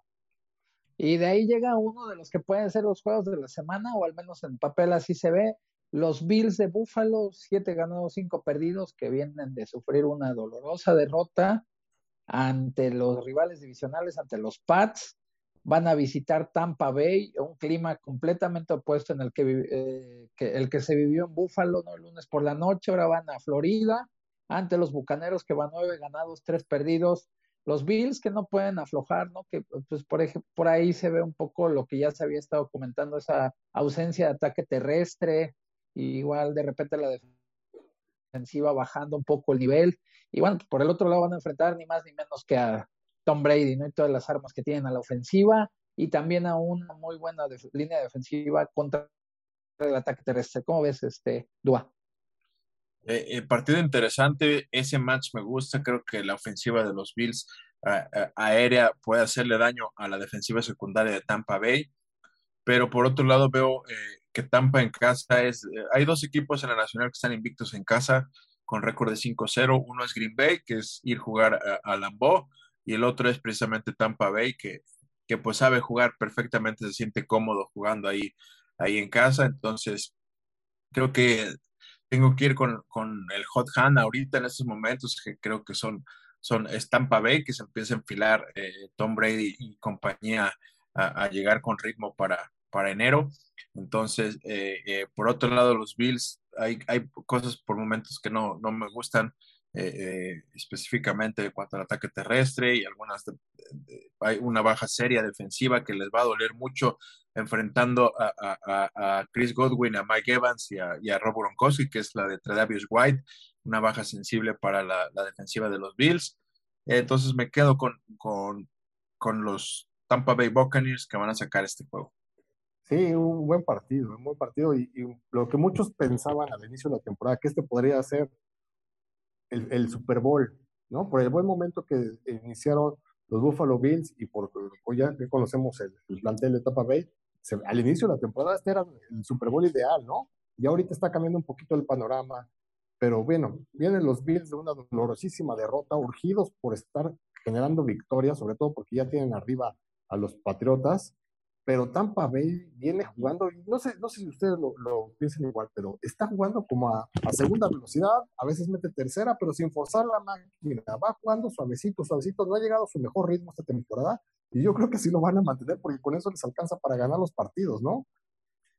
Y de ahí llega uno de los que pueden ser los juegos de la semana, o al menos en papel así se ve. Los Bills de Buffalo, siete ganados, cinco perdidos, que vienen de sufrir una dolorosa derrota ante los rivales divisionales, ante los Pats. Van a visitar Tampa Bay, un clima completamente opuesto en el que, eh, el que se vivió en Buffalo el lunes por la noche. Ahora van a Florida, ante los Bucaneros que van nueve ganados, tres perdidos los Bills que no pueden aflojar, ¿no? Que pues por ejemplo, por ahí se ve un poco lo que ya se había estado comentando, esa ausencia de ataque terrestre, igual de repente la defensiva bajando un poco el nivel. Y bueno, por el otro lado van a enfrentar ni más ni menos que a Tom Brady, ¿no? Y todas las armas que tienen a la ofensiva y también a una muy buena línea defensiva contra el ataque terrestre. ¿Cómo ves, este, Dua? Eh, eh, partido interesante, ese match me gusta, creo que la ofensiva de los Bills aérea puede hacerle daño a la defensiva secundaria de Tampa Bay, pero por otro lado veo eh, que Tampa en casa es, hay dos equipos en la Nacional que están invictos en casa con récord de 5-0, uno es Green Bay, que es ir a jugar a, Lambeau, y el otro es precisamente Tampa Bay, que, que pues sabe jugar perfectamente, se siente cómodo jugando ahí, ahí en casa, entonces creo que tengo que ir con, con, el hot hand ahorita en estos momentos, que creo que son, son Stampa Bay, que se empieza a enfilar eh, Tom Brady y compañía a, llegar con ritmo para, para enero. Entonces, eh, eh, por otro lado, los Bills, hay, hay cosas por momentos que no, no me gustan. Eh, específicamente en cuanto al ataque terrestre y algunas hay una baja seria defensiva que les va a doler mucho enfrentando a, Chris Godwin, a Mike Evans y a, y Rob Gronkowski, que es la de Tredavious White, una baja sensible para la, defensiva de los Bills. Entonces me quedo con, con, con los Tampa Bay Buccaneers que van a sacar este juego. Sí, un buen partido, un buen partido. Y, lo que muchos pensaban al inicio de la temporada, que este podría ser el, Super Bowl, ¿no? Por el buen momento que iniciaron los Buffalo Bills y por ya que conocemos el, plantel de Tampa Bay, al inicio de la temporada este era el Super Bowl ideal, ¿no? Y ahorita está cambiando un poquito el panorama, pero bueno, vienen los Bills de una dolorosísima derrota, urgidos por estar generando victorias, sobre todo porque ya tienen arriba a los Patriotas, pero Tampa Bay viene jugando, no sé, no sé si ustedes lo, lo piensan igual, pero está jugando como a, segunda velocidad, a veces mete tercera, pero sin forzar la máquina, va jugando suavecito, suavecito, no ha llegado a su mejor ritmo esta temporada, y yo creo que sí lo van a mantener porque con eso les alcanza para ganar los partidos, ¿no?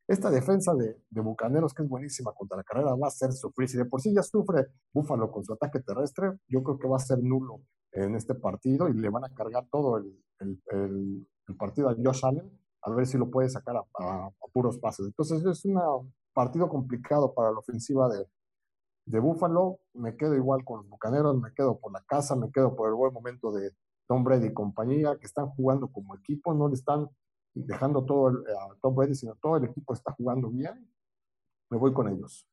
Esta defensa de, de Bucaneros, que es buenísima contra la carrera, va a ser sufrir. Si de por sí ya sufre Búfalo con su ataque terrestre, yo creo que va a ser nulo en este partido y le van a cargar todo el, el, el, el partido a Josh Allen a ver si lo puede sacar a, puros pases. Entonces es un partido complicado para la ofensiva de, de Buffalo. Me quedo igual con los Bucaneros, me quedo por la casa, me quedo por el buen momento de Tom Brady y compañía, que están jugando como equipo, no le están dejando todo a Tom Brady, sino todo el equipo está jugando bien. Me voy con ellos.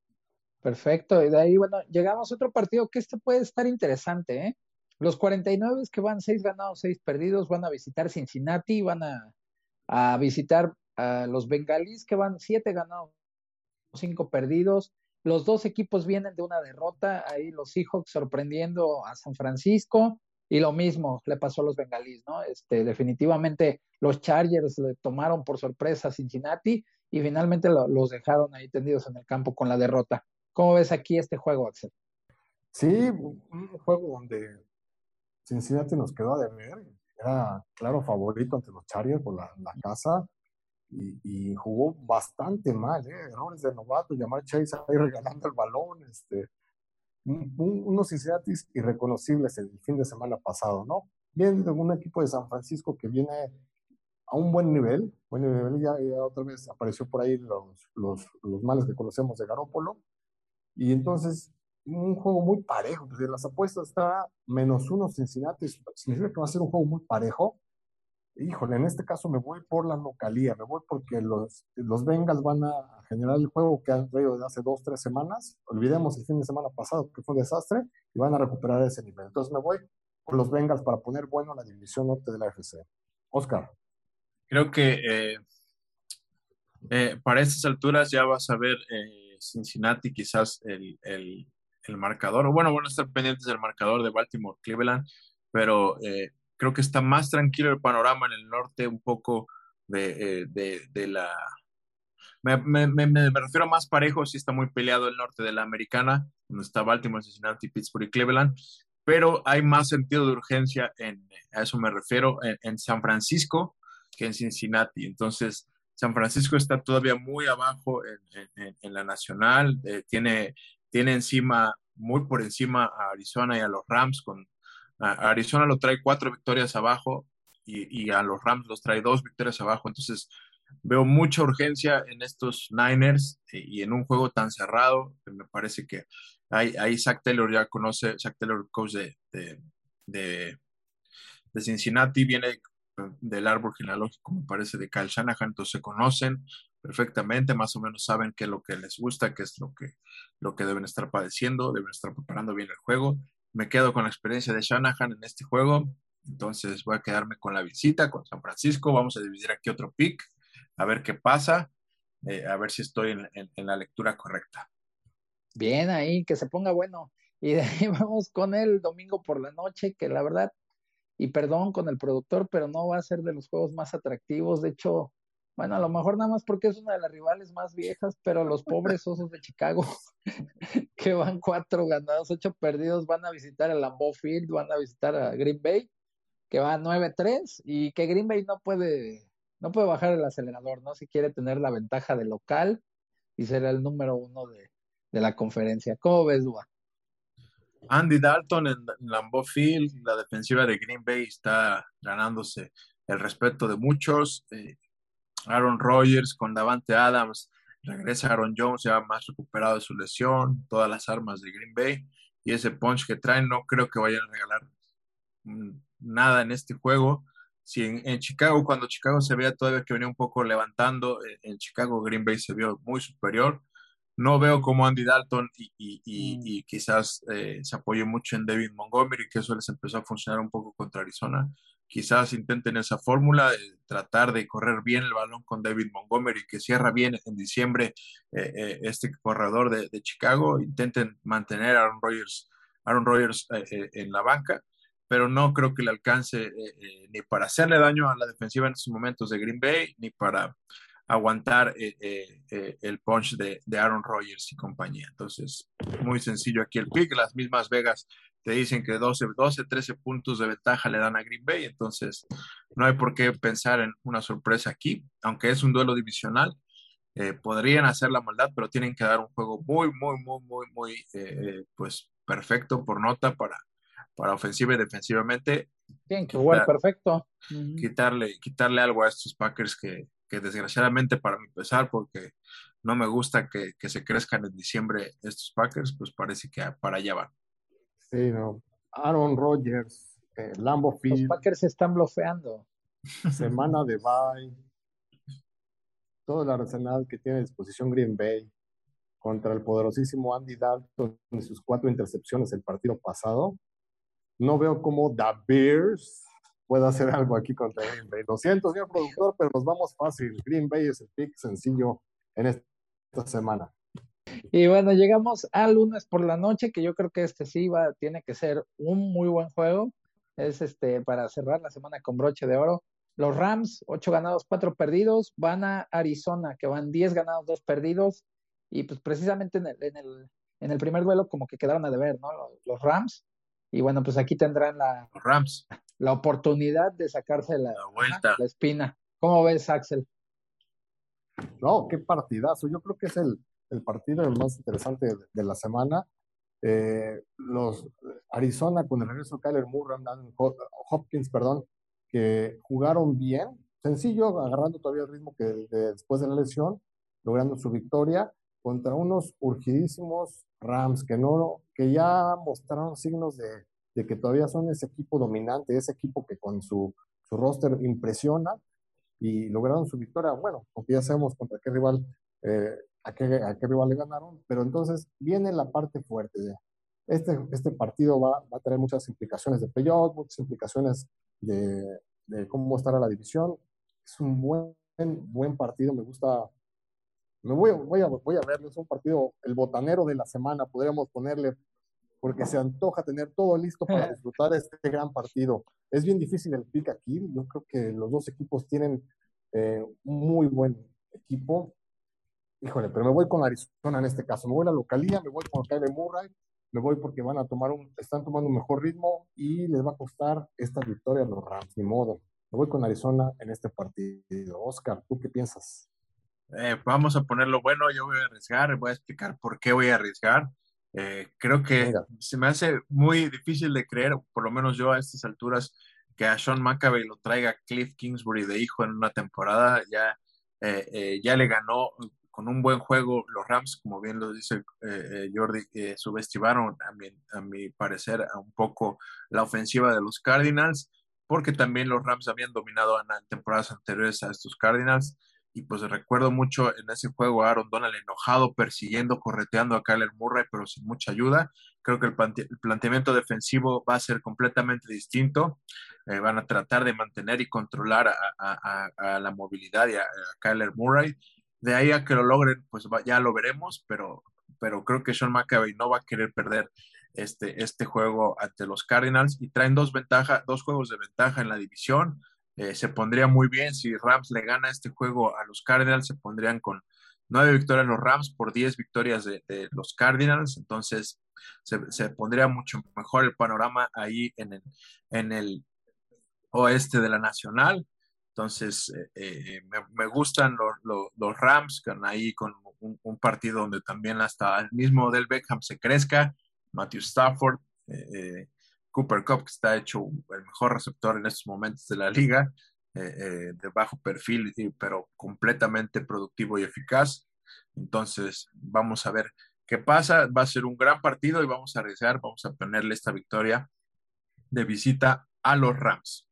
Perfecto, y de ahí, bueno, llegamos a otro partido que este puede estar interesante, ¿eh? Los 49 que van 6 ganados, 6 perdidos, van a visitar Cincinnati, van a a visitar a los bengalíes que van siete ganados, cinco perdidos. Los dos equipos vienen de una derrota, ahí los Seahawks sorprendiendo a San Francisco y lo mismo le pasó a los bengalíes, ¿no? Este, definitivamente los Chargers le tomaron por sorpresa a Cincinnati y finalmente los dejaron ahí tendidos en el campo con la derrota. ¿Cómo ves aquí este juego, Axel? Sí, un juego donde Cincinnati nos quedó a deber era claro favorito ante los Chargers por la, casa y, jugó bastante mal, ¿eh? errores de novato, llamar Chase ahí regalando el balón, este, unos Cincinnati irreconocibles el fin de semana pasado, ¿no? Viene de un equipo de San Francisco que viene a un buen nivel, buen nivel, ya, ya otra vez apareció por ahí los, los, los males que conocemos de Garópolo, y entonces un juego muy parejo. Desde las apuestas está menos uno Cincinnati, significa que va a ser un juego muy parejo. Híjole, en este caso me voy por la localía, me voy porque los, los Bengals van a generar el juego que han traído desde hace dos, tres semanas. Olvidemos el fin de semana pasado que fue un desastre y van a recuperar ese nivel. Entonces me voy por los Bengals para poner bueno la división norte de la FC. Oscar. Creo que eh, eh, para estas alturas ya vas a ver eh, Cincinnati quizás el, el marcador, o bueno, a estar pendientes del marcador de Baltimore, Cleveland, pero creo que está más tranquilo el panorama en el norte, un poco de, de, de la... Me, me, me, me, refiero a más parejo, sí está muy peleado el norte de la americana, donde está Baltimore, Cincinnati, Pittsburgh y Cleveland, pero hay más sentido de urgencia, en, a eso me refiero, en, en San Francisco que en Cincinnati. Entonces, San Francisco está todavía muy abajo en, en, en la nacional, eh, tiene, tiene encima, muy por encima a Arizona y a los Rams, con Arizona lo trae cuatro victorias abajo y, a los Rams los trae dos victorias abajo, entonces veo mucha urgencia en estos Niners y, en un juego tan cerrado, me parece que ahí, Zach Taylor ya conoce, Zach Taylor, coach de, de Cincinnati, viene del árbol genealógico, me parece, de Kyle Shanahan, entonces se conocen perfectamente, más o menos saben qué es lo que les gusta, qué es lo que, lo que deben estar padeciendo, deben estar preparando bien el juego. Me quedo con la experiencia de Shanahan en este juego, entonces voy a quedarme con la visita, con San Francisco, vamos a dividir aquí otro pick, a ver qué pasa, eh, a ver si estoy en, en, en la lectura correcta. Bien ahí, que se ponga bueno. Y de ahí [laughs] vamos con el domingo por la noche, que la verdad y perdón con el productor, pero no va a ser de los juegos más atractivos. De hecho, bueno, a lo mejor nada más porque es una de las rivales más viejas, pero los pobres osos de Chicago, [laughs] que van cuatro ganados, ocho perdidos, van a visitar el Lambeau Field, van a visitar a Green Bay, que va 9-3, y que Green Bay no puede, no puede bajar el acelerador, ¿no? Si quiere tener la ventaja de local y ser el número uno de, de la conferencia. ¿Cómo ves, Dua? Andy Dalton en Lambeau Field, la defensiva de Green Bay está ganándose el respeto de muchos. Eh, Aaron Rodgers con Davante Adams, regresa Aaron Jones ya más recuperado de su lesión, todas las armas de Green Bay y ese punch que traen no creo que vayan a regalar nada en este juego. Si en, en Chicago, cuando Chicago se veía todavía que venía un poco levantando, en, en Chicago Green Bay se vio muy superior no veo como Andy Dalton y, y, y, y quizás eh, se apoye mucho en David Montgomery, que eso les empezó a funcionar un poco contra Arizona. Quizás intenten esa fórmula, de tratar de correr bien el balón con David Montgomery, que cierra bien en diciembre eh, eh, este corredor de, de, Chicago. Intenten mantener a Aaron Rodgers, Aaron Rodgers en la banca, pero no creo que le alcance ni para hacerle daño a la defensiva en estos momentos de Green Bay, ni para aguantar eh, eh, eh, el punch de, de, Aaron Rodgers y compañía. Entonces, muy sencillo aquí el pick. Las mismas Vegas te dicen que 12, 12, 13 puntos de ventaja le dan a Green Bay. Entonces, no hay por qué pensar en una sorpresa aquí, aunque es un duelo divisional. Eh, podrían hacer la maldad, pero tienen que dar un juego muy, muy, muy, muy, muy, pues perfecto por nota para, para ofensiva y defensivamente. Tienen que jugar perfecto. Quitarle, quitarle algo a estos Packers que, que desgraciadamente para mi pesar, porque no me gusta que, que, se crezcan en diciembre estos Packers, pues parece que para allá van. Sí, no. Aaron Rodgers, eh, Lambo Field. Los Packers se están bloqueando. [laughs] Semana de bye. Todo el arsenal que tiene a disposición Green Bay contra el poderosísimo Andy Dalton y sus cuatro intercepciones el partido pasado. No veo cómo The Bears pueda hacer algo aquí contra Green Bay. Lo siento, señor productor, pero nos vamos fácil. Green Bay es el pick sencillo en esta semana. Y bueno, llegamos al lunes por la noche, que yo creo que este sí va, tiene que ser un muy buen juego. Es este para cerrar la semana con broche de oro. Los Rams, 8 ganados, 4 perdidos, van a Arizona, que van 10 ganados, 2 perdidos. Y pues precisamente en el, en el, en el primer duelo como que quedaron a deber, ¿no? Los, los Rams. Y bueno, pues aquí tendrán la, los Rams. La oportunidad de sacarse la, la, vuelta. la espina. ¿Cómo ves, Axel? No, qué partidazo. Yo creo que es el, el partido más interesante de, de la semana. Eh, los Arizona con el regreso de Kyler Murray, Hopkins, perdón, que jugaron bien, sencillo, agarrando todavía el ritmo que de, después de la lesión, logrando su victoria contra unos urgidísimos Rams, que no, que ya mostraron signos de, que todavía son ese equipo dominante, ese equipo que con su, su roster impresiona y lograron su victoria. Bueno, porque ya sabemos contra qué rival, eh, a, qué, a qué rival le ganaron, pero entonces viene la parte fuerte. De, este, este partido va, va a tener muchas implicaciones de playoff, muchas implicaciones de, de cómo estará la división. Es un buen, buen partido, me gusta me voy, voy, a, voy a verlo, es un partido, el botanero de la semana, podríamos ponerle, porque se antoja tener todo listo para [laughs] disfrutar este gran partido. Es bien difícil el pick aquí, yo creo que los dos equipos tienen eh, un muy buen equipo. Híjole, pero me voy con Arizona en este caso, me voy a la localía, me voy con Kyle Murray, me voy porque van a tomar un, están tomando un mejor ritmo y les va a costar esta victoria a los Rams, ni modo. Me voy con Arizona en este partido. Oscar, ¿tú qué piensas? Eh, vamos a ponerlo bueno, yo voy a arriesgar, voy a explicar por qué voy a arriesgar. Eh, creo que se me hace muy difícil de creer, por lo menos yo a estas alturas, que a Sean McAvey lo traiga Cliff Kingsbury de hijo en una temporada. Ya, eh, ya le ganó con un buen juego los Rams, como bien lo dice Jordi, subestimaron a mi, a mi parecer un poco la ofensiva de los Cardinals, porque también los Rams habían dominado en temporadas anteriores a estos Cardinals y pues recuerdo mucho en ese juego a Aaron Donald enojado, persiguiendo, correteando a Kyler Murray, pero sin mucha ayuda. Creo que el, planteamiento defensivo va a ser completamente distinto. Eh, van a tratar de mantener y controlar a, la movilidad y a, Kyler Murray. De ahí a que lo logren, pues ya lo veremos, pero, pero creo que Sean McAvey no va a querer perder este, este juego ante los Cardinals y traen dos, ventaja, dos juegos de ventaja en la división eh, se pondría muy bien si Rams le gana este juego a los Cardinals, se pondrían con nueve victorias los Rams por diez victorias de, los Cardinals, entonces se, pondría mucho mejor el panorama ahí en el, en el oeste de la Nacional. Entonces, eh, eh, me, gustan los, los, Rams, que ahí con un, partido donde también hasta el mismo Del Beckham se crezca, Matthew Stafford, Cooper Cup, que está hecho el mejor receptor en estos momentos de la liga, eh, eh, de bajo perfil, pero completamente productivo y eficaz. Entonces, vamos a ver qué pasa. Va a ser un gran partido y vamos a arriesgar, vamos a ponerle esta victoria de visita a los Rams.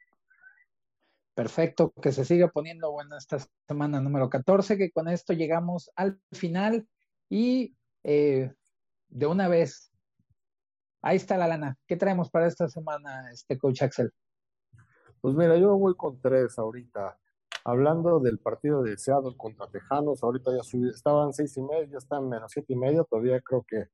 Perfecto, que se siga poniendo buena esta semana número 14, que con esto llegamos al final y eh, de una vez Ahí está la lana. ¿Qué traemos para esta semana, este coach Axel? Pues mira, yo voy con tres ahorita. Hablando del partido de Seattle contra Tejanos, ahorita ya subí, estaban seis y medio, ya están menos siete y medio, todavía creo que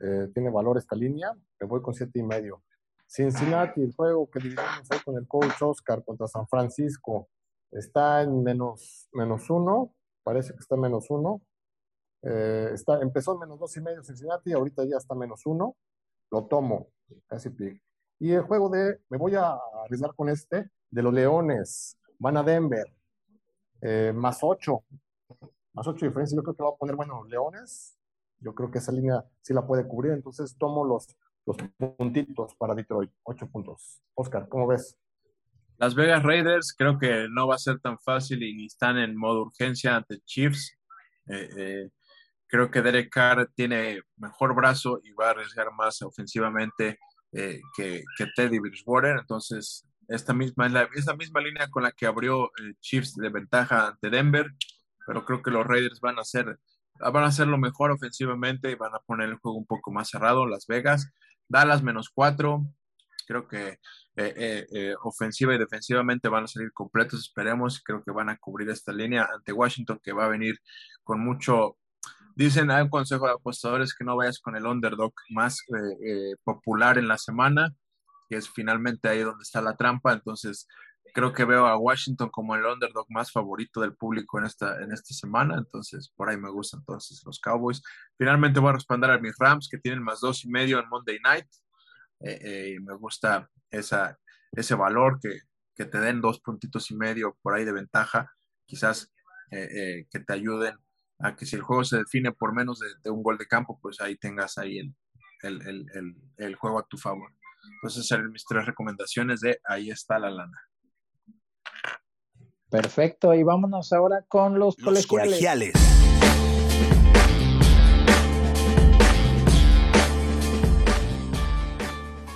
eh, tiene valor esta línea, me voy con siete y medio. Cincinnati, el juego que dividimos ahí con el coach Oscar contra San Francisco, está en menos, menos uno, parece que está en menos uno. Eh, está, empezó en menos dos y medio Cincinnati, ahorita ya está menos uno lo tomo, casi pick. Y el juego de, me voy a arriesgar con este, de los Leones, van a Denver, eh, más 8, más 8 diferencias, yo creo que va a poner, bueno, los Leones, yo creo que esa línea sí la puede cubrir, entonces tomo los, los puntitos para Detroit, 8 puntos. Oscar, ¿cómo ves? Las Vegas Raiders creo que no va a ser tan fácil y están en modo urgencia ante Chiefs. Eh, eh, Creo que Derek Carr tiene mejor brazo y va a arriesgar más ofensivamente eh, que, Teddy Bridgewater. Entonces, esta misma es la, misma línea con la que abrió eh, Chiefs de ventaja ante Denver, pero creo que los Raiders van a hacer van a hacerlo mejor ofensivamente y van a poner el juego un poco más cerrado. Las Vegas, Dallas menos cuatro. Creo que eh, ofensiva y defensivamente van a salir completos, esperemos. Creo que van a cubrir esta línea ante Washington, que va a venir con mucho, Dicen, hay un consejo de apostadores que no vayas con el underdog más eh, eh, popular en la semana, que es finalmente ahí donde está la trampa. Entonces, creo que veo a Washington como el underdog más favorito del público en esta, en esta semana. Entonces, por ahí me gustan entonces los Cowboys. Finalmente voy a responder a mis Rams, que tienen más dos y medio en Monday Night. Eh, me gusta esa, ese valor que, que, te den dos puntitos y medio por ahí de ventaja. Quizás que te ayuden a que si el juego se define por menos de, un gol de campo, pues ahí tengas ahí el, juego a tu favor. Entonces, esas mis tres recomendaciones de ahí está la lana. Perfecto, y vámonos ahora con los, colegiales.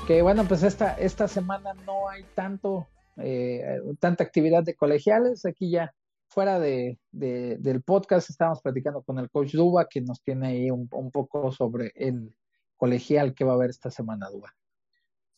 Que bueno, pues esta, esta semana no hay tanto, eh, tanta actividad de colegiales. Aquí ya fuera de, del podcast estábamos platicando con el coach Duba, que nos tiene ahí un, un poco sobre el colegial que va a haber esta semana, Duba.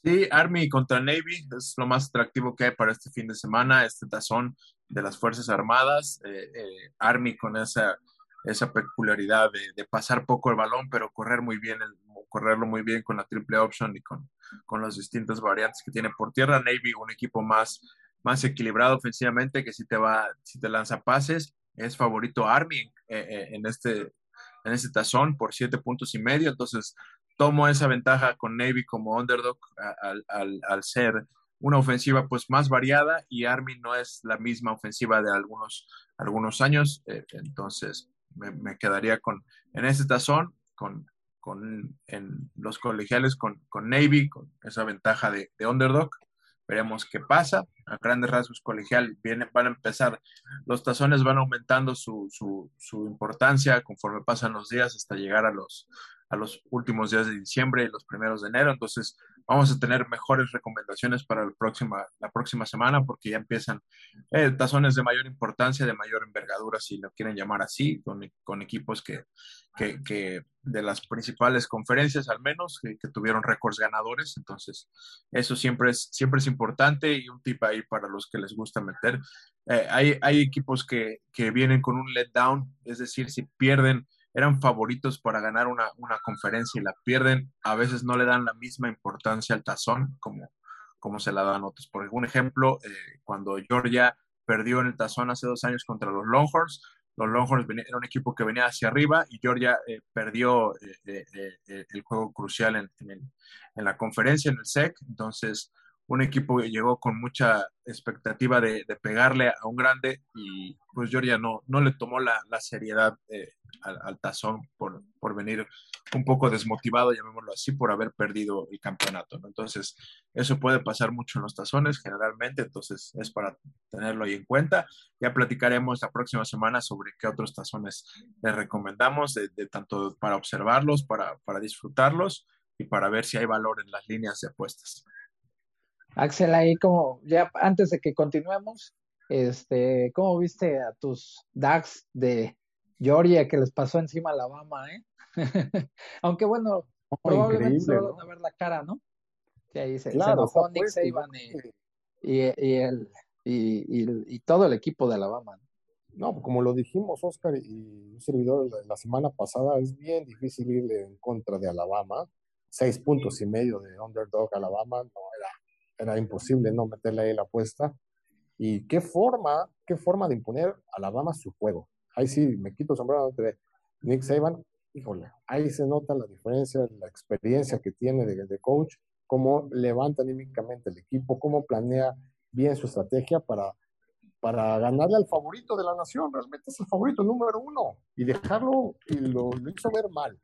Sí, Army contra Navy es lo más atractivo que hay para este fin de semana, este tazón de las Fuerzas Armadas. Eh, eh, Army con esa, esa peculiaridad de, pasar poco el balón, pero correr muy bien, el, correrlo muy bien con la triple option y con, con las distintas variantes que tiene por tierra. Navy, un equipo más, más equilibrado ofensivamente, que si te va, si te lanza pases, es favorito Army eh, en, este, en este tazón por siete puntos y medio. Entonces, tomo esa ventaja con Navy como underdog al, ser una ofensiva pues más variada y Army no es la misma ofensiva de algunos, algunos años, eh, entonces me, quedaría con, en este tazón, con, con en los colegiales con, con Navy, con esa ventaja de, underdog. Veremos qué pasa. A grandes rasgos colegial viene, van a empezar, los tazones van aumentando su, su importancia conforme pasan los días hasta llegar a los, a los últimos días de diciembre y los primeros de enero. Entonces, vamos a tener mejores recomendaciones para la próxima, la próxima semana porque ya empiezan eh, tazones de mayor importancia, de mayor envergadura, si lo quieren llamar así, con, con equipos que, que, que, de las principales conferencias al menos, que, tuvieron récords ganadores. Entonces, eso siempre es, siempre es importante y un tip ahí para los que les gusta meter. Eh, hay, hay equipos que, que vienen con un letdown, es decir, si pierden eran favoritos para ganar una, conferencia y la pierden, a veces no le dan la misma importancia al tazón como, como se la dan otros. Por ejemplo, eh, cuando Georgia perdió en el tazón hace dos años contra los Longhorns, los Longhorns era un equipo que venía hacia arriba y Georgia eh, perdió eh, el juego crucial en, en, la conferencia, en el SEC. Entonces, un equipo que llegó con mucha expectativa de, pegarle a un grande y pues Georgia no, no le tomó la, seriedad eh, al, tazón por, por, venir un poco desmotivado, llamémoslo así, por haber perdido el campeonato. Entonces, eso puede pasar mucho en los tazones generalmente, entonces es para tenerlo ahí en cuenta. Ya platicaremos la próxima semana sobre qué otros tazones les recomendamos, de, tanto para observarlos, para, para disfrutarlos y para ver si hay valor en las líneas de apuestas. Axel, ahí como ya antes de que continuemos, este, ¿cómo viste a tus DAX de Georgia que les pasó encima a Alabama, eh? [laughs] Aunque bueno, probablemente se van a ver la cara, ¿no? Que ahí se, claro, Nick Saban y, y, el, y, todo el equipo de Alabama. ¿no? No, como lo dijimos, Oscar y un servidor la semana pasada, es bien difícil ir en contra de Alabama. Seis puntos y medio de underdog Alabama no era era imposible no meterle ahí la apuesta. Y qué forma, qué forma de imponer a Alabama su juego. Ahí sí, me quito sombrero entre Nick Saban, híjole, ahí se nota la diferencia, la experiencia que tiene de, coach, cómo levanta anímicamente el equipo, cómo planea bien su estrategia para, para ganarle al favorito de la nación. Realmente es el favorito número uno y dejarlo, y lo, lo hizo ver mal,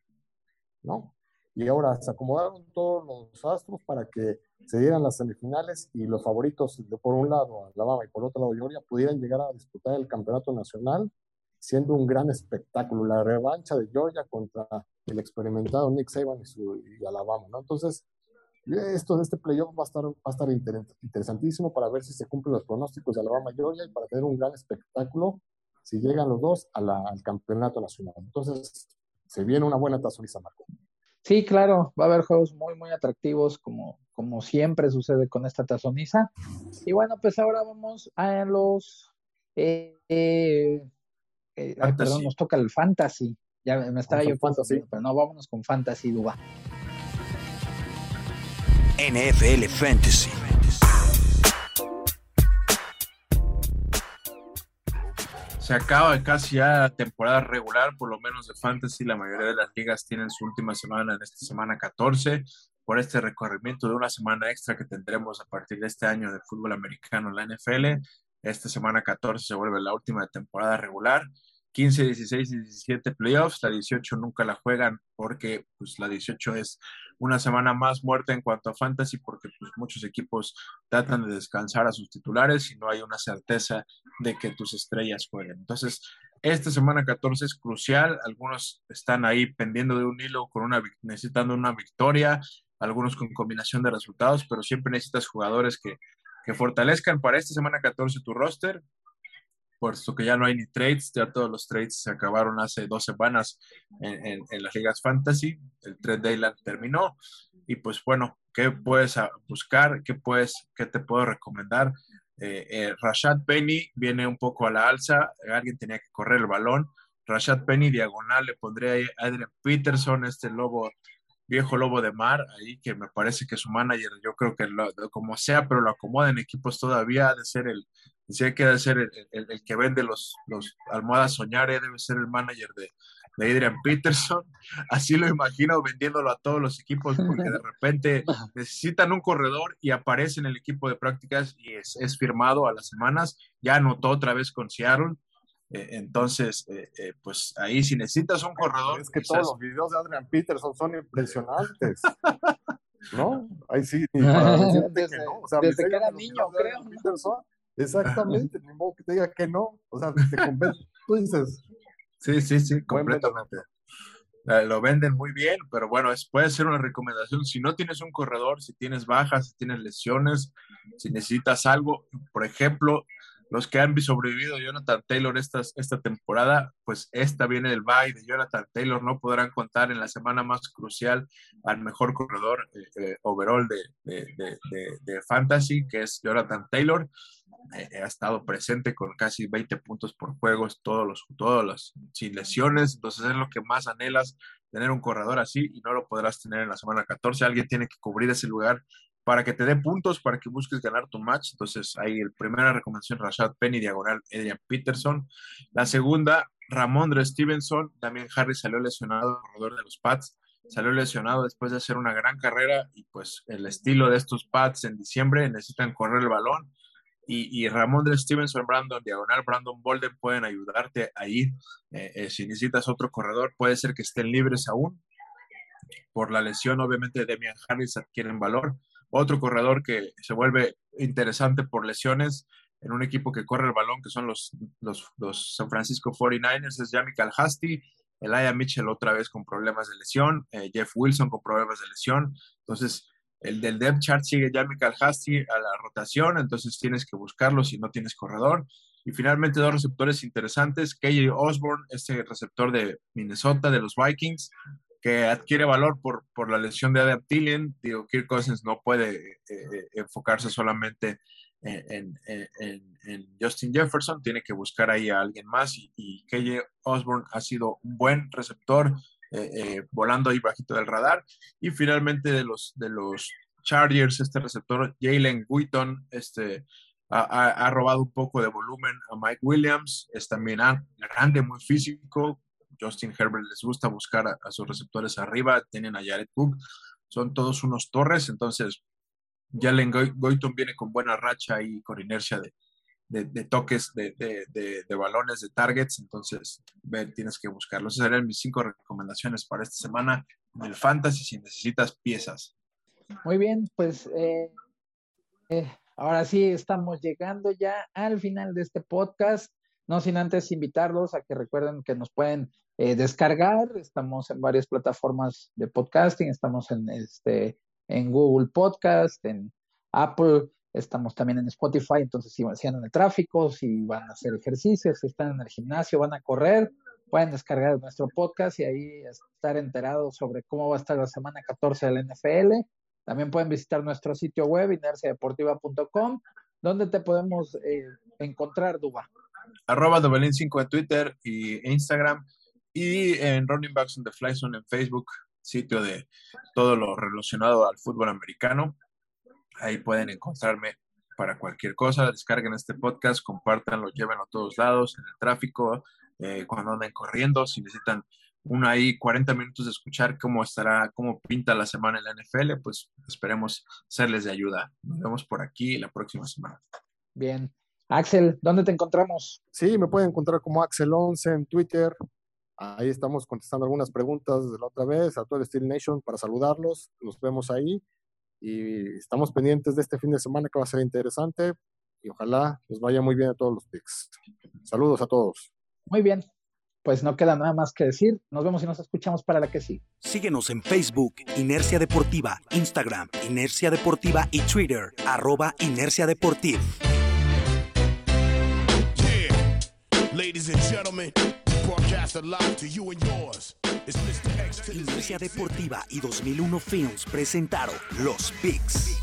¿no? Y ahora se acomodaron todos los astros para que se dieran las semifinales y los favoritos, de por un lado Alabama y por otro lado Georgia, pudieran llegar a disputar el campeonato nacional, siendo un gran espectáculo, la revancha de Georgia contra el experimentado Nick Saban y, su, Alabama, ¿no? Entonces, esto este playoff va a estar, va a estar interesantísimo para ver si se cumplen los pronósticos de Alabama y Georgia y para tener un gran espectáculo si llegan los dos al campeonato nacional. Entonces, se viene una buena tazoniza, Marco. Sí, claro, va a haber juegos muy, muy atractivos, como, como siempre sucede con esta tazoniza. Y bueno, pues ahora vamos a los. Eh, eh, eh perdón, nos toca el fantasy. Ya me estaba yo fantasy, pero no, vámonos con fantasy, Duba. NFL Fantasy. Se acaba casi ya temporada regular, por lo menos de Fantasy. La mayoría de las ligas tienen su última semana en esta semana 14 por este recorrimiento de una semana extra que tendremos a partir de este año de fútbol americano en la NFL. Esta semana 14 se vuelve la última temporada regular. 15, 16 y 17 playoffs. La 18 nunca la juegan porque pues, la 18 es una semana más muerta en cuanto a fantasy porque pues, muchos equipos tratan de descansar a sus titulares y no hay una certeza de que tus estrellas jueguen. Entonces, esta semana 14 es crucial. Algunos están ahí pendiendo de un hilo con una, necesitando una victoria. algunos con combinación de resultados, pero siempre necesitas jugadores que, que fortalezcan para esta semana 14 tu roster, puesto que ya no hay ni trades, ya todos los trades se acabaron hace dos semanas en, en, las ligas fantasy, el trade deadline terminó, y pues bueno, ¿qué puedes buscar? ¿Qué, puedes, qué te puedo recomendar? Eh, eh, Rashad Penny viene un poco a la alza, alguien tenía que correr el balón, Rashad Penny diagonal, le pondré a Adrian Peterson, este lobo, viejo lobo de mar, ahí que me parece que su manager, yo creo que como sea, pero lo acomoda en equipos todavía, ha de ser el, hay que ser el, que vende los, los almohadas soñare, debe ser el manager de, de Adrian Peterson. Así lo imagino vendiéndolo a todos los equipos porque de repente [laughs] necesitan un corredor y aparece en el equipo de prácticas y es, es firmado a las semanas. Ya anotó otra vez con Seattle. Eh, entonces, eh, eh, pues ahí si necesitas un corredor. Es que todos los videos de Adrian Peterson son impresionantes. [laughs] ¿No? Ahí sí. desde, que, no. o sea, desde que era niño, creo. Peterson, exactamente, ni modo que te diga que no. O sea, te convence. [laughs] Tú dices. Sí, sí, sí, completamente. Lo venden muy bien, pero bueno, es, puede ser una recomendación. Si no tienes un corredor, si tienes bajas, si tienes lesiones, si necesitas algo, por ejemplo, los que han sobrevivido Jonathan Taylor esta, esta temporada, pues esta viene del bye de Jonathan Taylor, no podrán contar en la semana más crucial al mejor corredor eh, eh, overall de, de, de, Fantasy, que es Jonathan Taylor. Eh, ha estado presente con casi 20 puntos por juegos, todos los, todos los, sin lesiones, entonces es lo que más anhelas, tener un corredor así y no lo podrás tener en la semana 14. Alguien tiene que cubrir ese lugar para que te dé puntos, para que busques ganar tu match. Entonces, ahí el primera recomendación, Rashad Penny, diagonal, Adrian Peterson. La segunda, Ramondre Stevenson. También Harry salió lesionado, corredor de los Pats. Salió lesionado después de hacer una gran carrera y pues el estilo de estos Pats en diciembre necesitan correr el balón. Y, y Ramondre Stevenson, Brandon Diagonal, Brandon Bolden pueden ayudarte ahí. Eh, eh, si necesitas otro corredor, puede ser que estén libres aún. Por la lesión, obviamente, Demian Harris adquieren valor otro corredor que se vuelve interesante por lesiones en un equipo que corre el balón, que son los, los, San Francisco 49ers, es Jamie Calhasti, Aya Mitchell otra vez con problemas de lesión, eh, Jeff Wilson con problemas de lesión. Entonces, el del depth chart sigue Jamie Calhasti a la rotación, entonces tienes que buscarlo si no tienes corredor. Y finalmente dos receptores interesantes, KJ Osborne, este receptor de Minnesota, de los Vikings, que adquiere valor por, por la lesión de Adam Thielen. Digo, Kirk Cousins no puede eh, eh, enfocarse solamente en, Justin Jefferson, tiene que buscar ahí a alguien más y, y KJ Osborne ha sido un buen receptor, eh, volando ahí bajito del radar. Y finalmente de los, de los Chargers, este receptor Jalen Wheaton, este, ha, ha, robado un poco de volumen a Mike Williams, es también grande, muy físico, Justin Herbert les gusta buscar a, sus receptores arriba, tienen a Jared Cook, son todos unos torres, entonces Jalen Goyton viene con buena racha y con inercia de, toques, de, balones, de targets, entonces tienes que buscarlo. Esas serían mis cinco recomendaciones para esta semana en el Fantasy si necesitas piezas. Muy bien, pues eh, eh, ahora sí estamos llegando ya al final de este podcast. No sin antes invitarlos a que recuerden que nos pueden eh, descargar. Estamos en varias plataformas de podcasting, estamos en, este, en Google Podcast, en Apple, estamos también en Spotify, entonces si van en el tráfico, si van a hacer ejercicios, si están en el gimnasio, van a correr, pueden descargar nuestro podcast y ahí estar enterados sobre cómo va a estar la semana 14 de la NFL. También pueden visitar nuestro sitio web, inerciadeportiva.com, donde te podemos eh, encontrar, Duba. Arroba 5 en Twitter y Instagram y en Running Backs on the Fly Zone en Facebook, sitio de todo lo relacionado al fútbol americano. Ahí pueden encontrarme para cualquier cosa. Descarguen este podcast, compártanlo, llévenlo a todos lados, en el tráfico, eh, cuando anden corriendo, si necesitan una ahí 40 minutos de escuchar cómo estará, cómo pinta la semana en la NFL, pues esperemos serles de ayuda. Nos vemos por aquí la próxima semana. Bien. Axel, ¿dónde te encontramos? Sí, me pueden encontrar como Axel11 en Twitter, Ahí estamos contestando algunas preguntas de la otra vez a todo el Steel Nation para saludarlos. Los vemos ahí y estamos pendientes de este fin de semana que va a ser interesante y ojalá les vaya muy bien a todos los picks. Saludos a todos. Muy bien. pues no queda nada más que decir. Nos vemos y nos escuchamos para la que sí. Síguenos en Facebook, Inercia Deportiva, Instagram, Inercia Deportiva y Twitter, arroba Inercia Deportiva. Inercia Deportiva y 2001 Films presentaron Los Picks.